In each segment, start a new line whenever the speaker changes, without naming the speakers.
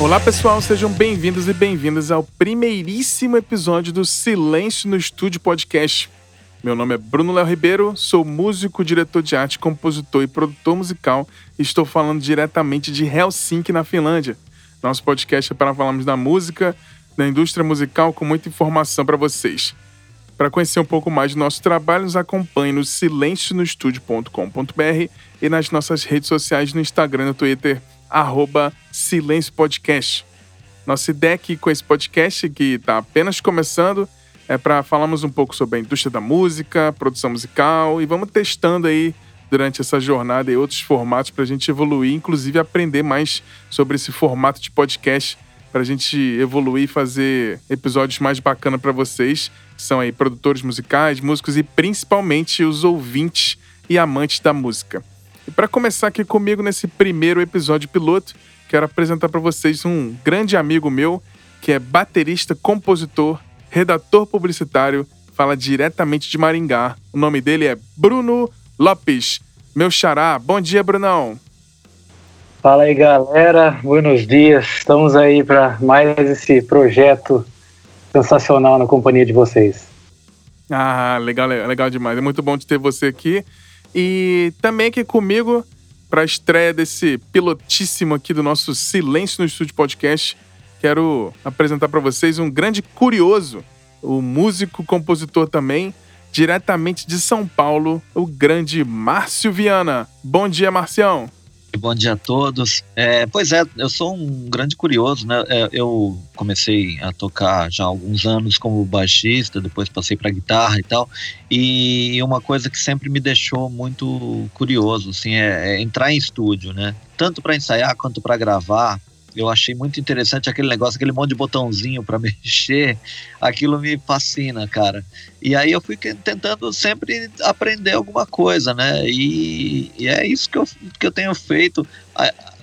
Olá pessoal, sejam bem-vindos e bem-vindas ao primeiríssimo episódio do Silêncio no Estúdio Podcast. Meu nome é Bruno Léo Ribeiro, sou músico, diretor de arte, compositor e produtor musical e estou falando diretamente de Helsinki, na Finlândia. Nosso podcast é para falarmos da música, da indústria musical com muita informação para vocês. Para conhecer um pouco mais do nosso trabalho, nos acompanhe no silencionostudio.com.br e nas nossas redes sociais no Instagram e no Twitter, arroba Silêncio Podcast. Nossa ideia aqui com esse podcast, que está apenas começando, é para falarmos um pouco sobre a indústria da música, produção musical e vamos testando aí durante essa jornada e outros formatos para a gente evoluir, inclusive aprender mais sobre esse formato de podcast para a gente evoluir e fazer episódios mais bacanas para vocês, que são aí produtores musicais, músicos e principalmente os ouvintes e amantes da música. E para começar aqui comigo nesse primeiro episódio piloto, quero apresentar para vocês um grande amigo meu, que é baterista, compositor, redator publicitário, fala diretamente de Maringá. O nome dele é Bruno Lopes. Meu xará. Bom dia, Brunão.
Fala aí, galera. Buenos dias. Estamos aí para mais esse projeto sensacional na companhia de vocês.
Ah, legal, legal demais. É muito bom de ter você aqui. E também aqui comigo para a estreia desse pilotíssimo aqui do nosso Silêncio no Estúdio Podcast. Quero apresentar para vocês um grande curioso, o músico, compositor também, diretamente de São Paulo, o grande Márcio Viana. Bom dia, Marcião.
Bom dia a todos. É, pois é, eu sou um grande curioso, né? É, eu comecei a tocar já há alguns anos como baixista, depois passei para guitarra e tal. E uma coisa que sempre me deixou muito curioso, assim, é, é entrar em estúdio, né? Tanto para ensaiar quanto para gravar eu achei muito interessante aquele negócio, aquele monte de botãozinho para mexer. Aquilo me fascina, cara. E aí eu fui tentando sempre aprender alguma coisa, né? E, e é isso que eu, que eu tenho feito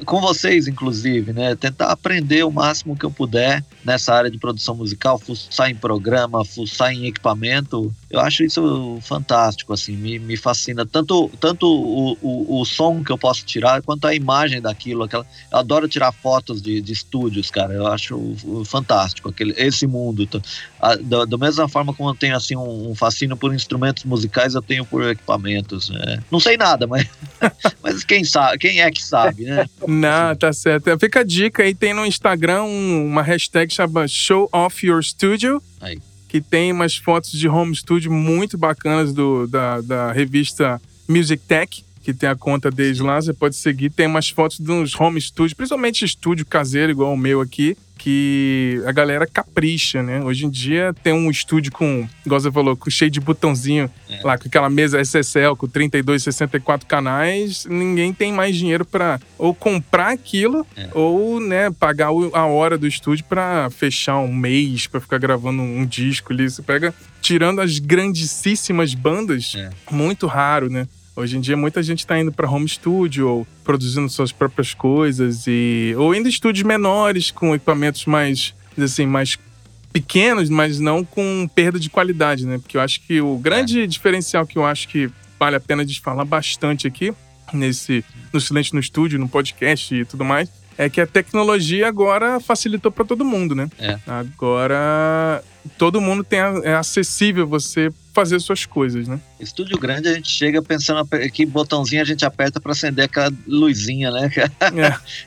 com vocês, inclusive, né? Tentar aprender o máximo que eu puder nessa área de produção musical, fuçar em programa, fuçar em equipamento. Eu acho isso fantástico, assim, me, me fascina. Tanto, tanto o, o, o som que eu posso tirar, quanto a imagem daquilo. Aquela, eu adoro tirar fotos de, de estúdios, cara. Eu acho fantástico aquele, esse mundo. Da, da mesma forma como eu tenho, assim, um, um fascínio por instrumentos musicais, eu tenho por equipamentos. Né? Não sei nada, mas, mas quem sabe, quem é que sabe, né?
Não, tá certo. Fica a dica aí, tem no Instagram uma hashtag chama Show Off Your Studio.
Aí.
Que tem umas fotos de home studio muito bacanas do, da, da revista Music Tech que tem a conta deles lá, você pode seguir. Tem umas fotos de uns home studios, principalmente estúdio caseiro, igual o meu aqui, que a galera capricha, né? Hoje em dia tem um estúdio com, igual você falou, com cheio de botãozinho, é. lá com aquela mesa SSL com 32, 64 canais, ninguém tem mais dinheiro para ou comprar aquilo é. ou, né, pagar a hora do estúdio para fechar um mês, para ficar gravando um disco ali. Você pega, tirando as grandíssimas bandas, é. muito raro, né? Hoje em dia muita gente está indo para home studio ou produzindo suas próprias coisas e ou indo em estúdios menores com equipamentos mais assim mais pequenos, mas não com perda de qualidade, né? Porque eu acho que o grande é. diferencial que eu acho que vale a pena de falar bastante aqui nesse no silêncio no estúdio, no podcast e tudo mais, é que a tecnologia agora facilitou para todo mundo, né?
É.
Agora todo mundo tem é acessível você fazer suas coisas, né?
Estúdio grande a gente chega pensando que botãozinho a gente aperta para acender aquela luzinha, né? É.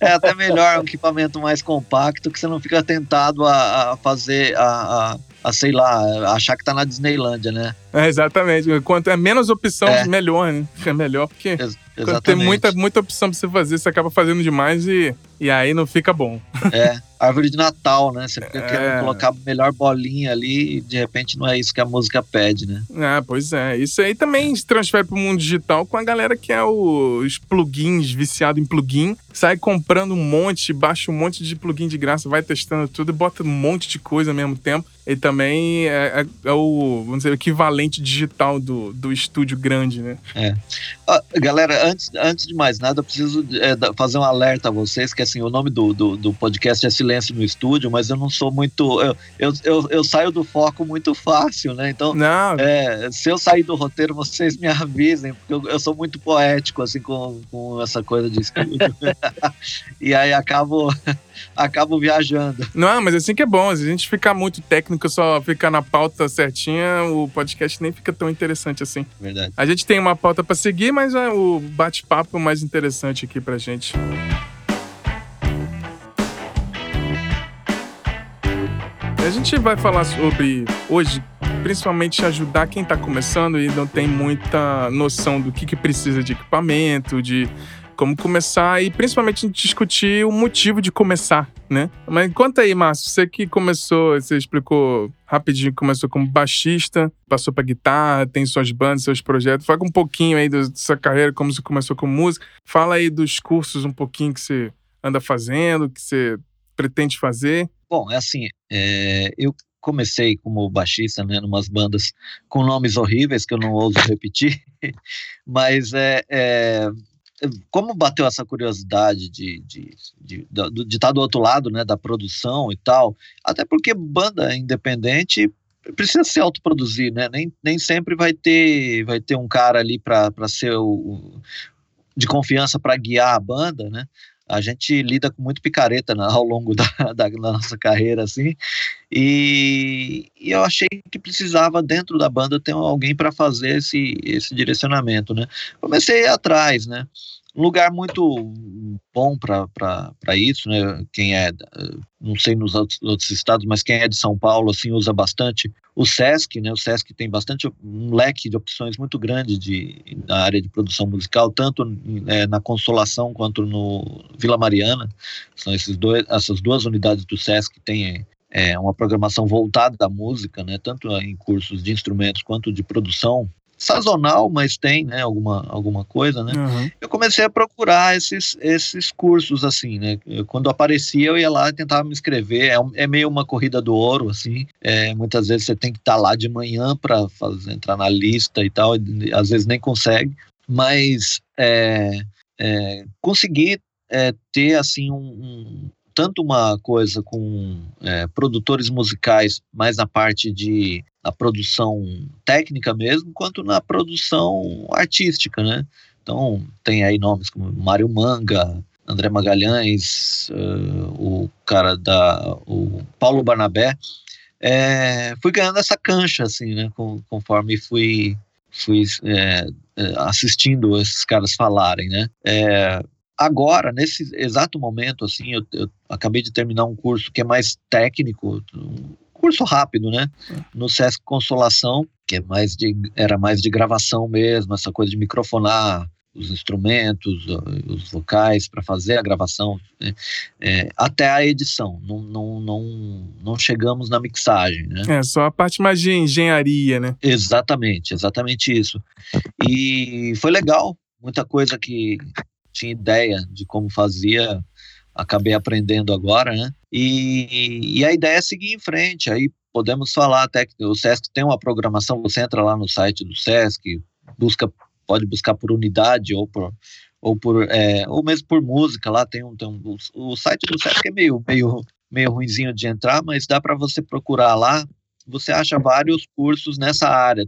é até melhor um equipamento mais compacto que você não fica tentado a, a fazer a, a a, sei lá, achar que tá na Disneylândia, né?
É, exatamente. Quanto é menos opção, é. melhor, né? É melhor, porque Ex quando tem muita, muita opção pra você fazer, você acaba fazendo demais e, e aí não fica bom.
É, árvore de Natal, né? Você fica é. querendo colocar a melhor bolinha ali e de repente não é isso que a música pede, né?
Ah, pois é. Isso aí também se transfere pro mundo digital com a galera que é os plugins, viciado em plugin. Sai comprando um monte, baixa um monte de plugin de graça, vai testando tudo e bota um monte de coisa ao mesmo tempo. E também é, é, é o, vamos dizer, o equivalente digital do, do estúdio grande, né?
É. Ah, galera, antes, antes de mais nada, eu preciso é, fazer um alerta a vocês, que assim, o nome do, do, do, podcast é Silêncio no Estúdio, mas eu não sou muito. Eu, eu, eu, eu saio do foco muito fácil, né? Então,
não.
É, se eu sair do roteiro, vocês me avisem, porque eu, eu sou muito poético, assim, com, com essa coisa de estúdio. e aí acabo, acabo viajando.
Não, mas assim que é bom. Se a gente ficar muito técnico, só ficar na pauta certinha, o podcast nem fica tão interessante assim.
Verdade.
A gente tem uma pauta para seguir, mas é o bate-papo mais interessante aqui pra gente. A gente vai falar sobre hoje, principalmente ajudar quem está começando e não tem muita noção do que, que precisa de equipamento, de como começar e principalmente discutir o motivo de começar, né? Mas conta aí, Márcio, você que começou, você explicou rapidinho começou como baixista, passou para guitarra, tem suas bandas, seus projetos. Fala um pouquinho aí da sua carreira, como você começou com música. Fala aí dos cursos um pouquinho que você anda fazendo, que você pretende fazer.
Bom, é assim, é, eu comecei como baixista, né, numas bandas com nomes horríveis que eu não ouso repetir, mas é, é como bateu essa curiosidade de de, de, de, de estar do outro lado, né, da produção e tal, até porque banda independente precisa se autoproduzir, né? Nem, nem sempre vai ter vai ter um cara ali para ser o, de confiança para guiar a banda, né? A gente lida com muito picareta né, ao longo da, da, da, nossa carreira, assim, e, e, eu achei que precisava, dentro da banda, ter alguém para fazer esse, esse direcionamento, né. Comecei atrás, né, um lugar muito bom para isso, né? Quem é, não sei nos outros, estados, mas quem é de São Paulo assim usa bastante o SESC, né? O SESC tem bastante um leque de opções muito grande de na área de produção musical, tanto é, na Consolação quanto no Vila Mariana. São esses dois, essas duas unidades do SESC que têm é, uma programação voltada à música, né? Tanto em cursos de instrumentos quanto de produção sazonal, mas tem, né, alguma, alguma coisa, né? Uhum. Eu comecei a procurar esses, esses cursos, assim, né? Eu, quando aparecia, eu ia lá e tentava me inscrever. É, é meio uma corrida do ouro, assim. É, muitas vezes você tem que estar tá lá de manhã para entrar na lista e tal, e, às vezes nem consegue. Mas é, é, conseguir é, ter, assim, um, um tanto uma coisa com é, produtores musicais mais na parte de na produção técnica mesmo, quanto na produção artística, né? Então tem aí nomes como Mário Manga, André Magalhães, uh, o cara da o Paulo Barnabé, é, fui ganhando essa cancha assim, né? Com, conforme fui fui é, assistindo esses caras falarem, né? É, agora, nesse exato momento, assim, eu, eu, acabei de terminar um curso que é mais técnico, um curso rápido, né? No Sesc Consolação, que é mais de, era mais de gravação mesmo, essa coisa de microfonar os instrumentos, os vocais para fazer a gravação, né? é, até a edição. Não, não, não, não chegamos na mixagem, né?
É, só a parte mais de engenharia, né?
Exatamente, exatamente isso. E foi legal, muita coisa que tinha ideia de como fazia, acabei aprendendo agora, né? E, e a ideia é seguir em frente. Aí podemos falar até que o SESC tem uma programação, você entra lá no site do SESC, busca, pode buscar por unidade ou por ou por é, ou mesmo por música lá tem um, tem um o, site do SESC é meio meio meio ruinzinho de entrar, mas dá para você procurar lá você acha vários cursos nessa área.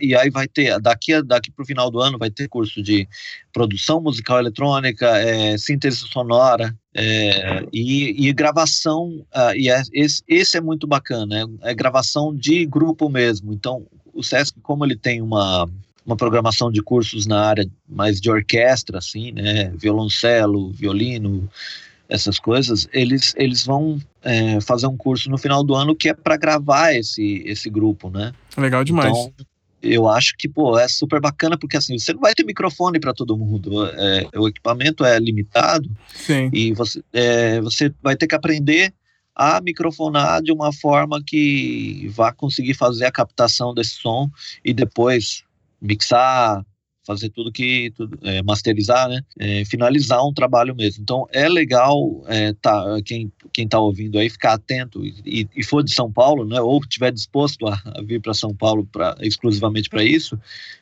E aí vai ter, daqui, daqui para o final do ano, vai ter curso de produção musical eletrônica, é, síntese sonora é, e, e, gravação. Uh, e é, esse, esse, é muito bacana, é, é, gravação de grupo mesmo. Então, o SESC, como ele tem uma, uma programação de cursos na área mais de orquestra, assim, né, violoncelo, violino, essas coisas, eles, eles vão é, fazer um curso no final do ano que é para gravar esse, esse grupo, né?
Legal demais.
Então, eu acho que, pô, é super bacana, porque assim, você não vai ter microfone para todo mundo. É, o equipamento é limitado.
Sim.
E você, é, você vai ter que aprender a microfonar de uma forma que vá conseguir fazer a captação desse som e depois mixar, fazer tudo que tudo, é, masterizar, né? É, finalizar um trabalho mesmo. Então é legal é, tá, quem quem está ouvindo aí ficar atento e, e, for de São Paulo, né? Ou tiver disposto a, a vir para São Paulo para exclusivamente para isso,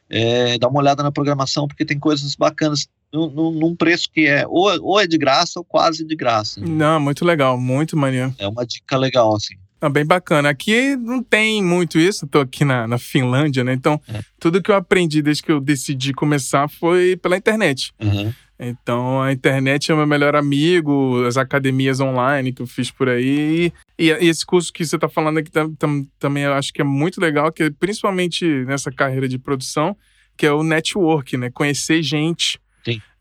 é, dá uma olhada na programação porque tem coisas bacanas num, num preço que é ou, ou é de graça ou quase de graça.
Né? Não, muito legal, muito maneiro.
É uma dica legal assim.
Ah, bem bacana. Aqui não tem muito isso, Estou aqui na, na Finlândia, né? Então, é. tudo que eu aprendi desde que eu decidi começar foi pela internet.
Uhum.
Então a internet é o meu melhor amigo, as academias online que eu fiz por aí. E, e esse curso que você está falando aqui tam, tam, também eu acho que é muito legal, que é principalmente nessa carreira de produção, que é o network, né? Conhecer gente.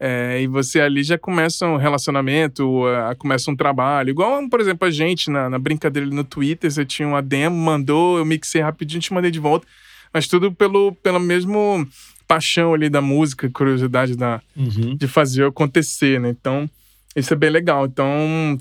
É, e você ali já começa um relacionamento, uh, começa um trabalho. Igual, por exemplo, a gente na, na brincadeira no Twitter, você tinha uma demo, mandou, eu mixei rapidinho, te mandei de volta. Mas tudo pelo, pelo mesmo paixão ali da música, curiosidade da,
Uhum.
de fazer acontecer, né? Então, isso é bem legal. Então,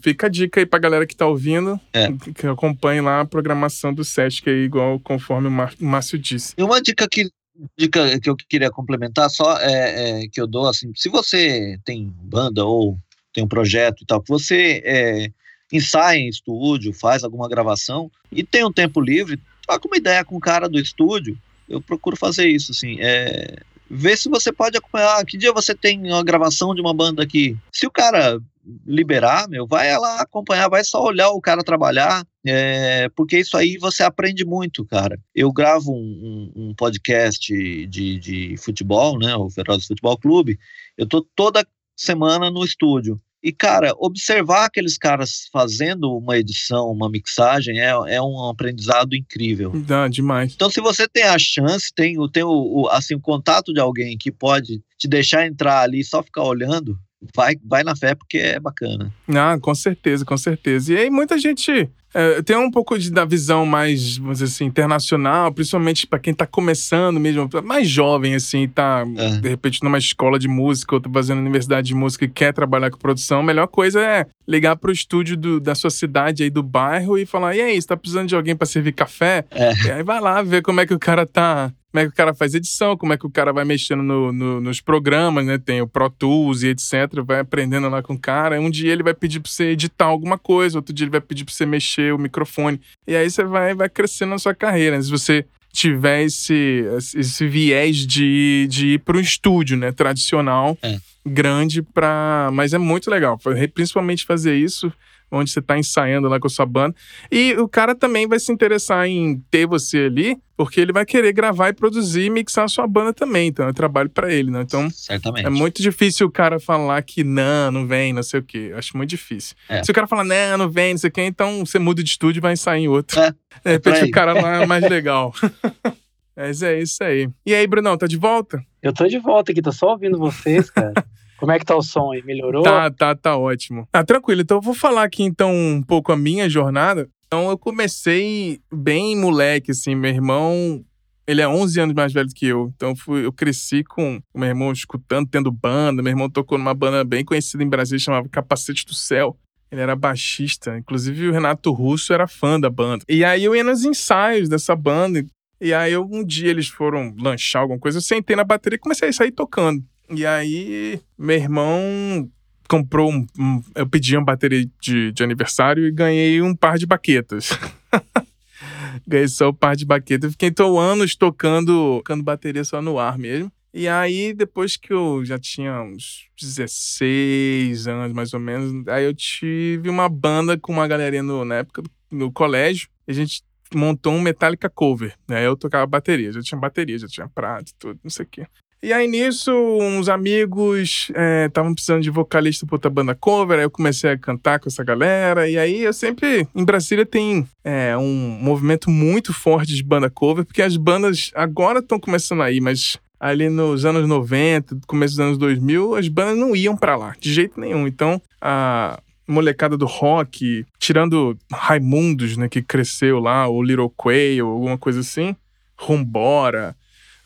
fica a dica aí pra galera que tá ouvindo,
É.
que- acompanhe lá a programação do Sesc aí, igual conforme o Mar- o Márcio disse.
E uma dica que, dica que eu queria complementar só é, é que eu dou assim, se você tem banda ou tem um projeto e tal, que você é, ensaia em estúdio, faz alguma gravação e tem um tempo livre, troca uma ideia com o cara do estúdio. Eu procuro fazer isso, assim, é, ver se você pode acompanhar. Que dia você tem uma gravação de uma banda aqui? Se o cara liberar, meu, vai lá acompanhar, vai só olhar o cara trabalhar, é, porque isso aí você aprende muito, cara. Eu gravo um, um- um podcast de, de futebol, né, o Ferozes Futebol Clube, eu tô toda semana no estúdio. E, cara, observar aqueles caras fazendo uma edição, uma mixagem, é, é um aprendizado incrível.
Dá demais.
Então, se você tem a chance, tem, o, tem o, o- assim, o contato de alguém que pode te deixar entrar ali e só ficar olhando, vai, vai na fé porque é bacana.
Ah, com certeza, com certeza. E aí muita gente é, tem um pouco de, da visão mais, vamos dizer assim, internacional, principalmente para quem tá começando mesmo, mais jovem, assim, tá,
É.
de repente, numa escola de música ou tá fazendo universidade de música e quer trabalhar com produção, a melhor coisa é ligar pro estúdio do- da sua cidade aí, do bairro, e falar, e aí, você tá precisando de alguém para servir café?
É.
E aí vai lá ver como é que o cara tá. Como é que o cara faz edição, como é que o cara vai mexendo no- no- nos programas, né? Tem o Pro Tools e etc. Vai aprendendo lá com o cara. Um dia ele vai pedir pra você editar alguma coisa, outro dia ele vai pedir pra você mexer o microfone. E aí você vai, vai crescendo na sua carreira. Se você tiver esse, esse viés de, de ir para um estúdio, né? Tradicional,
É.
grande, pra... mas é muito legal. Principalmente fazer isso onde você tá ensaiando lá com a sua banda. E o cara também vai se interessar em ter você ali, porque ele vai querer gravar e produzir e mixar a sua banda também. Então é trabalho pra ele, né? Então
Certamente.
é muito difícil o cara falar que não, não vem, não sei o quê. Eu acho muito difícil.
É.
Se o cara falar, não, não vem, não sei o quê, então você muda de estúdio e vai ensaiar em outro.
É,
De repente
por aí.
o cara lá é mais legal. Mas é isso aí. E aí, Brunão, tá de volta?
Eu tô de volta aqui, tô só ouvindo vocês, cara. Como é que tá o som aí? Melhorou?
Tá, tá, tá ótimo. Ah, tranquilo. Então eu vou falar aqui então um pouco a minha jornada. Então eu comecei bem moleque, assim. Meu irmão, ele é 11 anos mais velho que eu. Então fui, eu cresci com o meu irmão escutando, tendo banda. Meu irmão tocou numa banda bem conhecida em Brasília, chamava Capacete do Céu. Ele era baixista. Inclusive o Renato Russo era fã da banda. E aí eu ia nos ensaios dessa banda. E aí eu, um dia eles foram lanchar alguma coisa. Eu sentei na bateria e comecei a sair tocando. E aí, meu irmão comprou um. um- eu pedi uma bateria de, de aniversário e ganhei um par de baquetas. ganhei só um par de baquetas. Fiquei então anos tocando, tocando bateria só no ar mesmo. E aí, depois que eu já tinha uns 16 anos, mais ou menos, aí eu tive uma banda com uma galerinha no, na época no colégio. A gente montou um Metallica cover. Né? Eu tocava bateria, já tinha bateria, já tinha prato tudo, não sei o quê. E aí nisso, uns amigos estavam precisando de vocalista pra outra banda cover, aí eu comecei a cantar com essa galera. E aí eu sempre. Em Brasília tem é, um movimento muito forte de banda cover, porque as bandas agora estão começando aí, mas ali nos anos 90, começo dos anos 2000, as bandas não iam pra lá, de jeito nenhum. Então a molecada do rock, tirando Raimundos, né, que cresceu lá, ou Little Quail, ou alguma coisa assim, Rumbora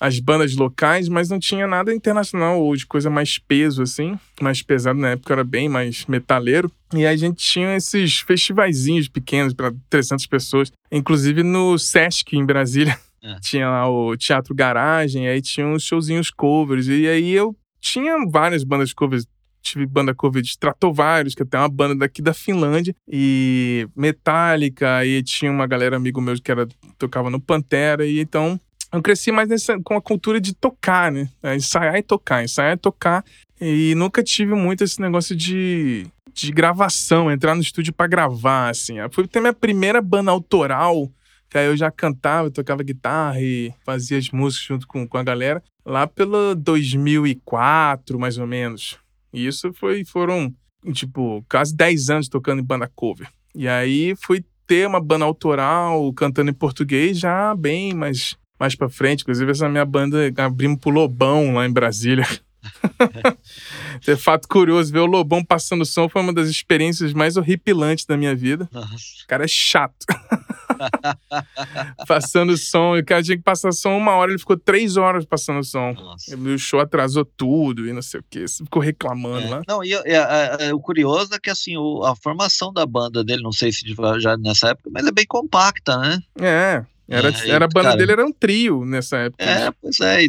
as bandas locais, mas não tinha nada internacional ou de coisa mais peso, assim. Mais pesado na época, era bem mais metaleiro. E aí a gente tinha esses festivaizinhos pequenos para 300 pessoas. Inclusive no Sesc, em Brasília,
É.
tinha lá o Teatro Garagem, aí tinha uns showzinhos covers. E aí eu tinha várias bandas covers. Tive banda cover de Stratovarius, que é até uma banda daqui da Finlândia, e Metallica, e tinha uma galera amigo meu que era, tocava no Pantera, e então eu cresci mais nessa, com a cultura de tocar, né? É, ensaiar e tocar, ensaiar e tocar. E nunca tive muito esse negócio de, de gravação, entrar no estúdio pra gravar, assim. Foi até minha primeira banda autoral, que aí eu já cantava, tocava guitarra e fazia as músicas junto com, com a galera, lá pelo 2004, mais ou menos. E isso foi, foram, tipo, quase 10 anos tocando em banda cover. E aí fui ter uma banda autoral, cantando em português, já bem mais, mais pra frente. Inclusive, essa minha banda abrimos pro Lobão lá em Brasília. é fato curioso, ver o Lobão passando som foi uma das experiências mais horripilantes da minha vida. Nossa. O cara é chato. passando som. O cara tinha que passar som uma hora, ele ficou três horas passando som. Nossa. O show atrasou tudo e não sei o que. Ficou reclamando
é.
lá.
Não, e, e, o curioso é que assim, o, a formação da banda dele, não sei se já nessa época, mas é bem compacta, né?
É. Era, é, era a banda cara, dele era um trio nessa época.
É, pois é,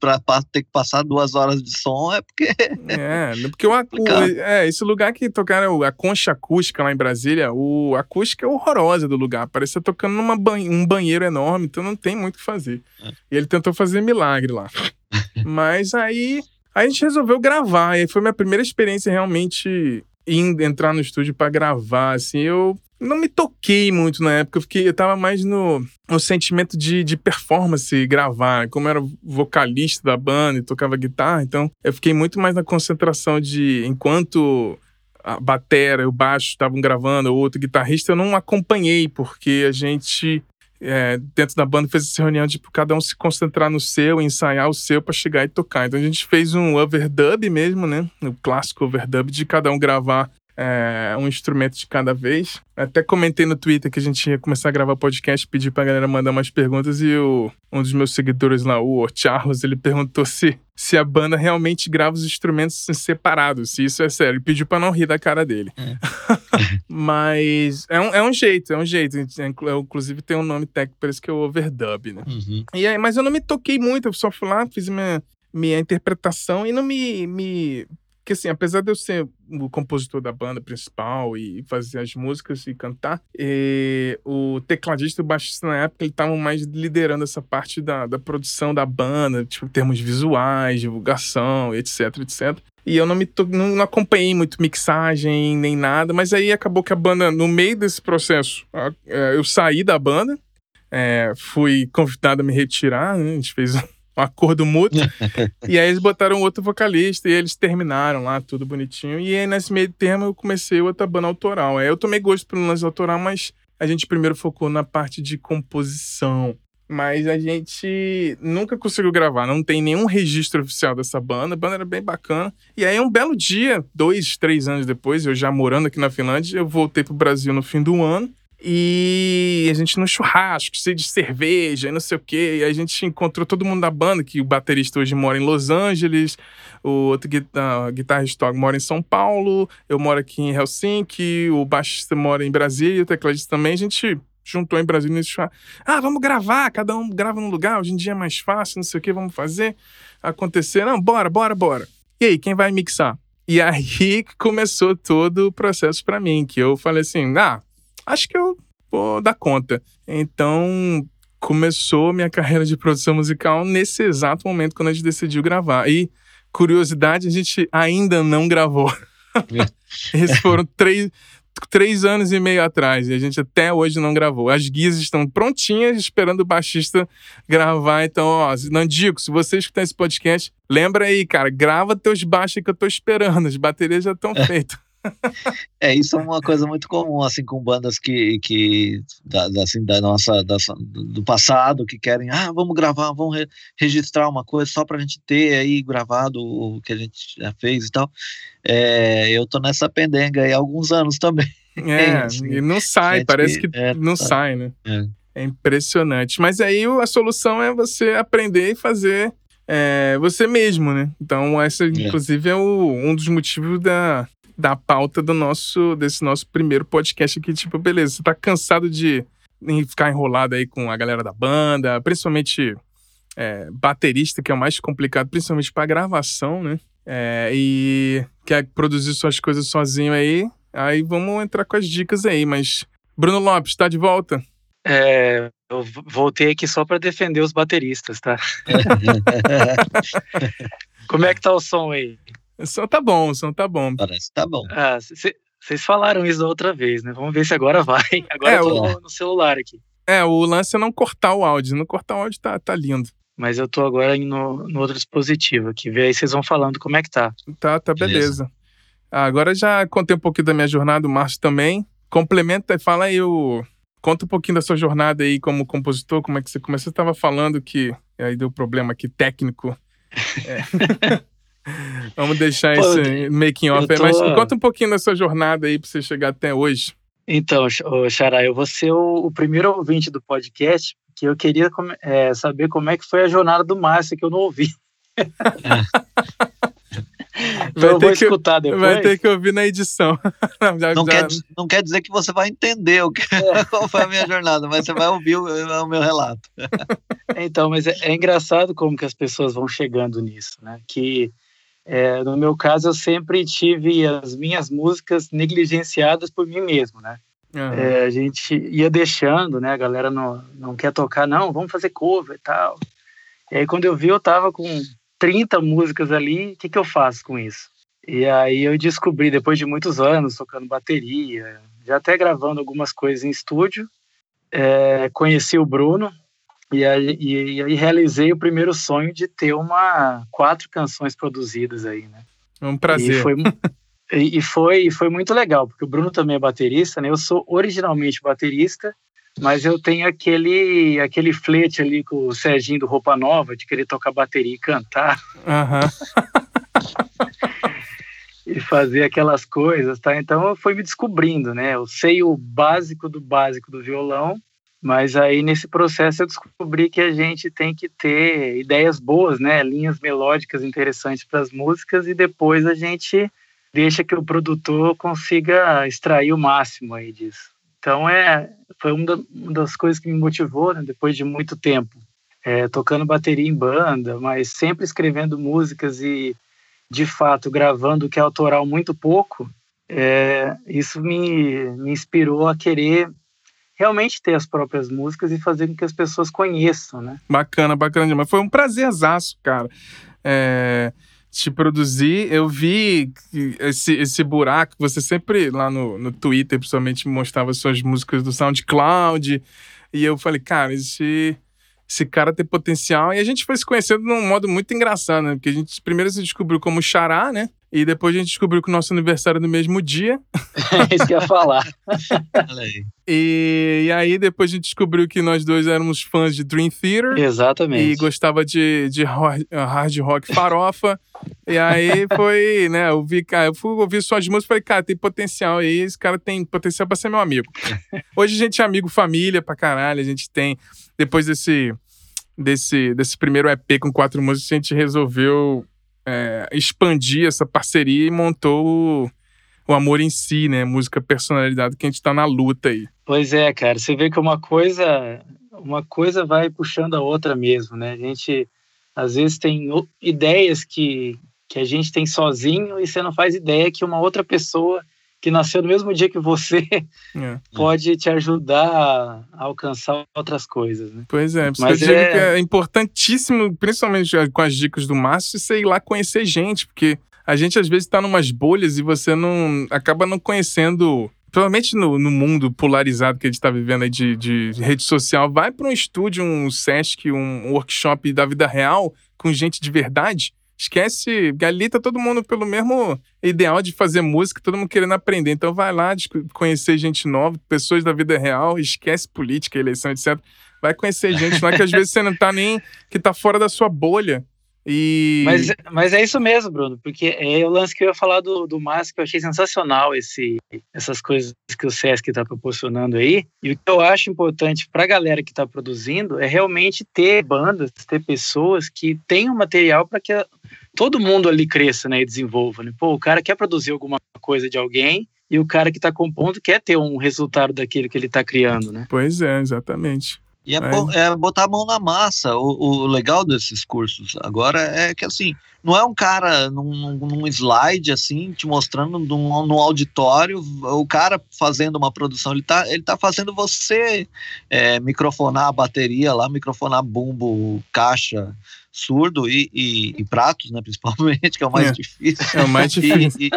pra, pra, ter que passar duas horas de som é porque.
É, porque o, o é, esse lugar que tocaram a concha acústica lá em Brasília, o, a acústica é horrorosa do lugar. Parece tocando num banhe, um banheiro enorme, então não tem muito o que fazer. É. E ele tentou fazer milagre lá. Mas aí, aí a gente resolveu gravar. E foi minha primeira experiência realmente indo entrar no estúdio para gravar, assim, eu não me toquei muito na época, eu, eu tava mais no, no sentimento de, de performance, gravar. Como eu era vocalista da banda e tocava guitarra, então eu fiquei muito mais na concentração de enquanto a batera e o baixo estavam gravando, o outro guitarrista, eu não acompanhei, porque a gente, é, dentro da banda, fez essa reunião de tipo, cada um se concentrar no seu, ensaiar o seu para chegar e tocar. Então a gente fez um overdub mesmo, né? O clássico overdub de cada um gravar é, um instrumento de cada vez. Até comentei no Twitter que a gente ia começar a gravar podcast, pedi pra galera mandar umas perguntas e o, um dos meus seguidores lá, o Charles, ele perguntou se, se a banda realmente grava os instrumentos separados, se isso é sério. Ele pediu pra não rir da cara dele. É. Mas é um, é um jeito, é um jeito. Inclusive tem um nome técnico, parece que é o overdub, né? Uhum. E aí, mas eu não me toquei muito, eu só fui lá, fiz minha, minha interpretação e não me, me que assim, apesar de eu ser o compositor da banda principal e fazer as músicas e cantar, e o tecladista e o baixista na época, estavam mais liderando essa parte da, da produção da banda, tipo, termos visuais, divulgação, etc, etc. E eu não me não, não, acompanhei muito mixagem nem nada, mas aí acabou que a banda, no meio desse processo, é, eu saí da banda, é, fui convidado a me retirar, né? a gente fez um acordo mútuo. e aí eles botaram outro vocalista e eles terminaram lá, tudo bonitinho. E aí nesse meio termo eu comecei outra banda autoral. Aí eu tomei gosto pelo lance autoral, mas a gente primeiro focou na parte de composição. Mas a gente nunca conseguiu gravar, não tem nenhum registro oficial dessa banda. A banda era bem bacana. E aí, um belo dia, dois, três anos depois, eu já morando aqui na Finlândia, eu voltei pro Brasil no fim do ano. E a gente no churrasco, cheio de cerveja e não sei o quê. E a gente encontrou todo mundo da banda, que o baterista hoje mora em Los Angeles, o outro guitar guitarrista mora em São Paulo, eu moro aqui em Helsinki, o baixista mora em Brasília, o tecladista também. A gente juntou em Brasília nesse churrasco. Ah, vamos gravar, cada um grava num lugar, hoje em dia é mais fácil, não sei o que, vamos fazer acontecer. Não, bora, bora, bora. E aí, quem vai mixar? E aí começou todo o processo para mim, que eu falei assim, ah acho que eu vou dar conta. Então, começou minha carreira de produção musical nesse exato momento quando a gente decidiu gravar. E, curiosidade, a gente ainda não gravou. Esses foram três, três anos e meio atrás e a gente até hoje não gravou. As guias estão prontinhas esperando o baixista gravar. Então, ó, Nandico, se você escutar esse podcast, lembra aí, cara, grava teus baixos que eu tô esperando. As baterias já estão feitas
é, isso é uma coisa muito comum, assim, com bandas que, que da, assim, da nossa, da, do passado, que querem, ah, vamos gravar, vamos re registrar uma coisa só pra gente ter aí gravado o que a gente já fez e tal. É, eu tô nessa pendenga aí há alguns anos também.
É, assim, e não sai, parece que, que é, não tá, sai, né? É. é. impressionante. Mas aí a solução é você aprender e fazer é, você mesmo, né? Então, essa, é. inclusive, é o, um dos motivos da, da pauta do nosso desse nosso primeiro podcast aqui, tipo, beleza, você tá cansado de ficar enrolado aí com a galera da banda, principalmente é, baterista, que é o mais complicado, principalmente para gravação, né? É, e quer produzir suas coisas sozinho aí, aí vamos entrar com as dicas aí, mas Bruno Lopes, tá de volta?
É, eu voltei aqui só para defender os bateristas, tá? Como é que tá o som aí?
O som tá bom, o som tá bom.
Parece que tá bom.
Ah, vocês falaram isso da outra vez, né? Vamos ver se agora vai. Agora é, eu tô o... no celular aqui.
É, o lance é não cortar o áudio. Não cortar o áudio tá, tá lindo.
mas eu tô agora no, no outro dispositivo aqui. Vê aí, vocês vão falando como é que tá.
Tá, tá, beleza. beleza. Ah, agora já contei um pouquinho da minha jornada, o Márcio também. Complementa e fala aí o. Conta um pouquinho da sua jornada aí como compositor, como é que você começou. Você estava falando que aí deu problema aqui técnico. É. Vamos deixar Pô, esse making off tô... aí, mas conta um pouquinho da sua jornada aí para você chegar até hoje.
Então, Xará, eu vou ser o, o primeiro ouvinte do podcast, que eu queria é, saber como é que foi a jornada do Márcio, que eu não ouvi.
Então vai ter que, escutar depois. Vai ter que ouvir na edição.
já, não, já... Quer, não quer dizer que você vai entender o que, é. qual foi a minha jornada, mas você vai ouvir o, o meu relato.
então, mas é, é, engraçado como que as pessoas vão chegando nisso, né? Que é, no meu caso eu sempre tive as minhas músicas negligenciadas por mim mesmo, né? Uhum. É, a gente ia deixando, né? A galera não, não quer tocar, não, vamos fazer cover e tal. E aí quando eu vi, eu tava com 30 músicas ali, o que, que eu faço com isso? E aí eu descobri, depois de muitos anos tocando bateria, já até gravando algumas coisas em estúdio, é, conheci o Bruno e aí, e aí, realizei o primeiro sonho de ter uma quatro canções produzidas aí, né?
É um prazer.
E foi, e foi, foi muito legal, porque o Bruno também é baterista, né? Eu sou originalmente baterista, mas eu tenho aquele aquele flete ali com o Serginho do Roupa Nova, de querer tocar bateria e cantar.
Uhum.
e fazer aquelas coisas, tá? Então eu fui me descobrindo, né? Eu sei o básico do básico do violão, mas aí nesse processo eu descobri que a gente tem que ter ideias boas, né? Linhas melódicas interessantes para as músicas e depois a gente deixa que o produtor consiga extrair o máximo aí disso. Então é foi uma das coisas que me motivou né, depois de muito tempo é, tocando bateria em banda, mas sempre escrevendo músicas e de fato gravando que é autoral muito pouco. É, isso me, me inspirou a querer realmente ter as próprias músicas e fazer com que as pessoas conheçam, né?
Bacana, bacana demais. Foi um prazerzaço, cara. É, te produzir, eu vi esse, esse buraco, você sempre lá no, no Twitter, principalmente, mostrava suas músicas do SoundCloud, e eu falei, cara, esse, esse cara tem potencial, e a gente foi se conhecendo num modo muito engraçado, né, porque a gente primeiro se descobriu como Xará, né, e depois a gente descobriu que o nosso aniversário é no mesmo dia.
É isso que eu ia falar.
e, e aí depois a gente descobriu que nós dois éramos fãs de Dream Theater.
Exatamente.
E gostava de, de hard rock farofa. e aí foi, né, eu vi, cara, eu fui ouvir suas músicas e falei, cara, tem potencial aí, esse cara tem potencial pra ser meu amigo. Hoje a gente é amigo família pra caralho, a gente tem, depois desse, desse, desse primeiro EP com quatro músicas, a gente resolveu é, expandir essa parceria e montou o, o Amor em Si, né? Música personalidade que a gente tá na luta aí.
Pois é, cara. Você vê que uma coisa, uma coisa vai puxando a outra mesmo, né? A gente às vezes tem ideias que, que a gente tem sozinho e você não faz ideia que uma outra pessoa que nasceu no mesmo dia que você é. pode te ajudar a alcançar outras coisas. Né?
Pois é, Mas eu é... que é importantíssimo, principalmente com as dicas do Márcio, você ir lá conhecer gente, porque a gente às vezes está numas bolhas e você não acaba não conhecendo. Provavelmente no, no mundo polarizado que a gente está vivendo aí de, de rede social, vai para um estúdio, um Sesc, um workshop da vida real com gente de verdade Esquece, ali tá todo mundo pelo mesmo ideal de fazer música, todo mundo querendo aprender. Então vai lá conhecer gente nova, pessoas da vida real, esquece política, eleição, etc. Vai conhecer gente lá que às vezes você não tá nem. que tá fora da sua bolha. E...
Mas, mas é isso mesmo, Bruno, porque é o lance que eu ia falar do, do Márcio, que eu achei sensacional esse, essas coisas que o Sesc está proporcionando aí. E o que eu acho importante para a galera que está produzindo é realmente ter bandas, ter pessoas que tenham material para que a, todo mundo ali cresça né, e desenvolva. Né? Pô, o cara quer produzir alguma coisa de alguém e o cara que está compondo quer ter um resultado daquilo que ele está criando, né?
Pois é, exatamente.
E é, é, botar a mão na massa. O, o, legal desses cursos agora é que assim, não é um cara num, num slide assim, te mostrando num, num, auditório, o cara fazendo uma produção, ele tá, ele tá fazendo você é, microfonar a bateria lá, microfonar bumbo, caixa, surdo e, e, e pratos, né, principalmente, que é o mais é. difícil.
É o mais difícil.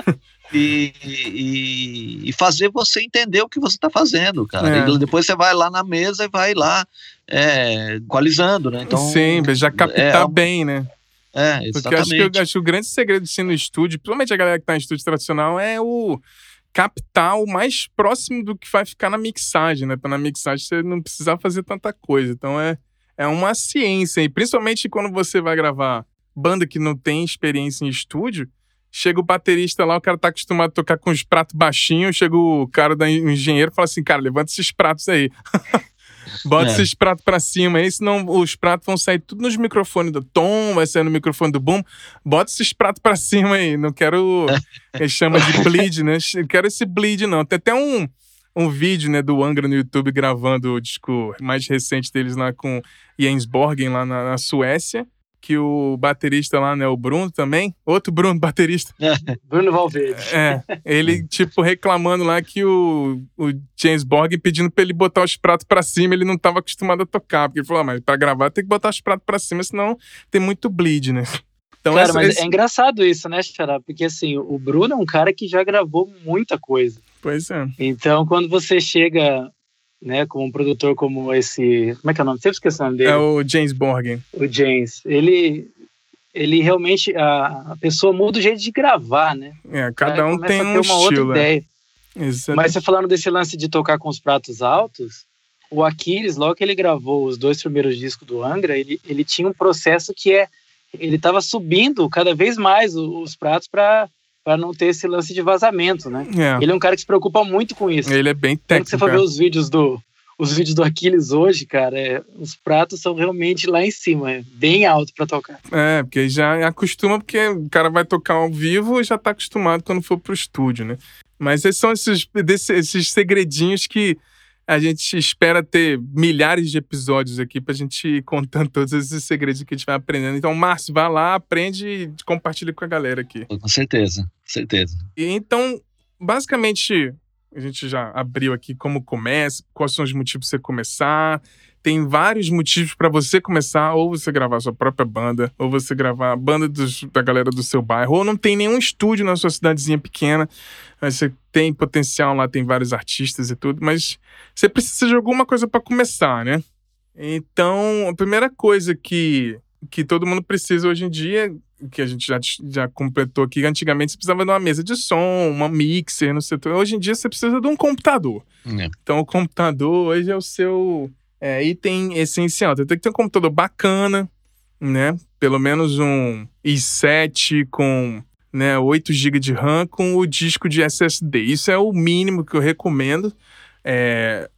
E, e, fazer você entender o que você está fazendo, cara. É. Depois você vai lá na mesa e vai lá é, equalizando, né? Então,
Sim, já captar é, bem, né?
É, exatamente. Porque acho
que, acho que o grande segredo de ser no estúdio, principalmente a galera que está em estúdio tradicional, é o captar o mais próximo do que vai ficar na mixagem, né? Para na mixagem você não precisar fazer tanta coisa. Então é, é uma ciência. E principalmente quando você vai gravar banda que não tem experiência em estúdio, chega o baterista lá, o cara tá acostumado a tocar com os pratos baixinhos, chega o cara da engenheiro e fala assim, cara, levanta esses pratos aí. Bota é. esses pratos pra cima aí, senão os pratos vão sair tudo nos microfones do Tom, vai sair no microfone do Boom. Bota esses pratos pra cima aí. Não quero. que chama de bleed, né? Não quero esse bleed, não. Tem até um, um vídeo, né, do Angra no YouTube gravando o disco mais recente deles lá com Jens Borgen lá na, na Suécia que o baterista lá, né, o Bruno também, outro Bruno baterista.
Bruno Valverde.
É, ele tipo reclamando lá que o, o James Borg pedindo pra ele botar os pratos pra cima, ele não tava acostumado a tocar, porque ele falou, ah, mas pra gravar tem que botar os pratos pra cima, senão tem muito bleed, né?
Então, cara, essa, mas esse... é engraçado isso, né, Xará? Porque assim, o Bruno é um cara que já gravou muita coisa.
Pois é.
Então, quando você chega né, com um produtor como esse, como é que é o nome? Sempre esqueci o nome dele.
É o James Borgen.
O James. Ele ele realmente a, a pessoa muda o jeito de gravar, né?
É, cada um tem um estilo. É.
Mas você falando desse lance de tocar com os pratos altos, o Aquiles, logo que ele gravou os dois primeiros discos do Angra, ele, ele tinha um processo que é ele estava subindo cada vez mais os, os pratos para para não ter esse lance de vazamento, né? É. Ele é um cara que se preocupa muito com isso.
Ele é bem técnico.
Quando você for ver os vídeos do os vídeos do Aquiles hoje, cara, é, os pratos são realmente lá em cima, é bem alto para tocar.
É, porque já acostuma, porque o cara vai tocar ao vivo e já tá acostumado quando for pro estúdio, né? Mas esses são esses, esses segredinhos que a gente espera ter milhares de episódios aqui pra gente ir contando todos esses segredos que a gente vai aprendendo. Então, Márcio, vai lá, aprende e compartilha com a galera aqui.
Com certeza, com certeza.
E, então, basicamente, a gente já abriu aqui como começa, quais são os motivos para você começar. Tem vários motivos para você começar, ou você gravar sua própria banda, ou você gravar a banda dos, da galera do seu bairro, ou não tem nenhum estúdio na sua cidadezinha pequena, você tem potencial lá, tem vários artistas e tudo, mas você precisa de alguma coisa para começar, né? Então, a primeira coisa que, que todo mundo precisa hoje em dia, que a gente já, já completou aqui, antigamente você precisava de uma mesa de som, uma mixer, no setor. Hoje em dia você precisa de um computador. É. Então, o computador hoje é o seu é, item essencial. Tem que ter um computador bacana, né? Pelo menos um i7 com né, 8 GB de RAM com o disco de SSD. Isso é o mínimo que eu recomendo. É,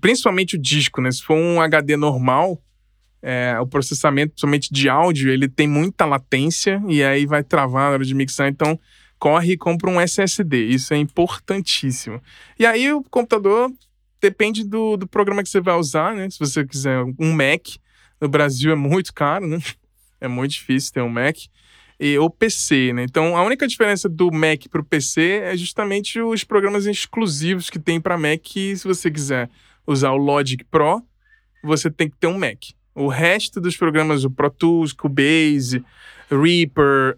principalmente o disco, né? Se for um HD normal, é, o processamento, principalmente de áudio, ele tem muita latência e aí vai travar na hora de mixar. Então, corre e compra um SSD. Isso é importantíssimo. E aí, o computador depende do, do programa que você vai usar, né? Se você quiser um Mac, no Brasil é muito caro, né? É muito difícil ter um Mac e o PC, né? Então, a única diferença do Mac para o PC é justamente os programas exclusivos que tem para Mac. Se você quiser usar o Logic Pro, você tem que ter um Mac. O resto dos programas, o Pro Tools, Cubase, Reaper,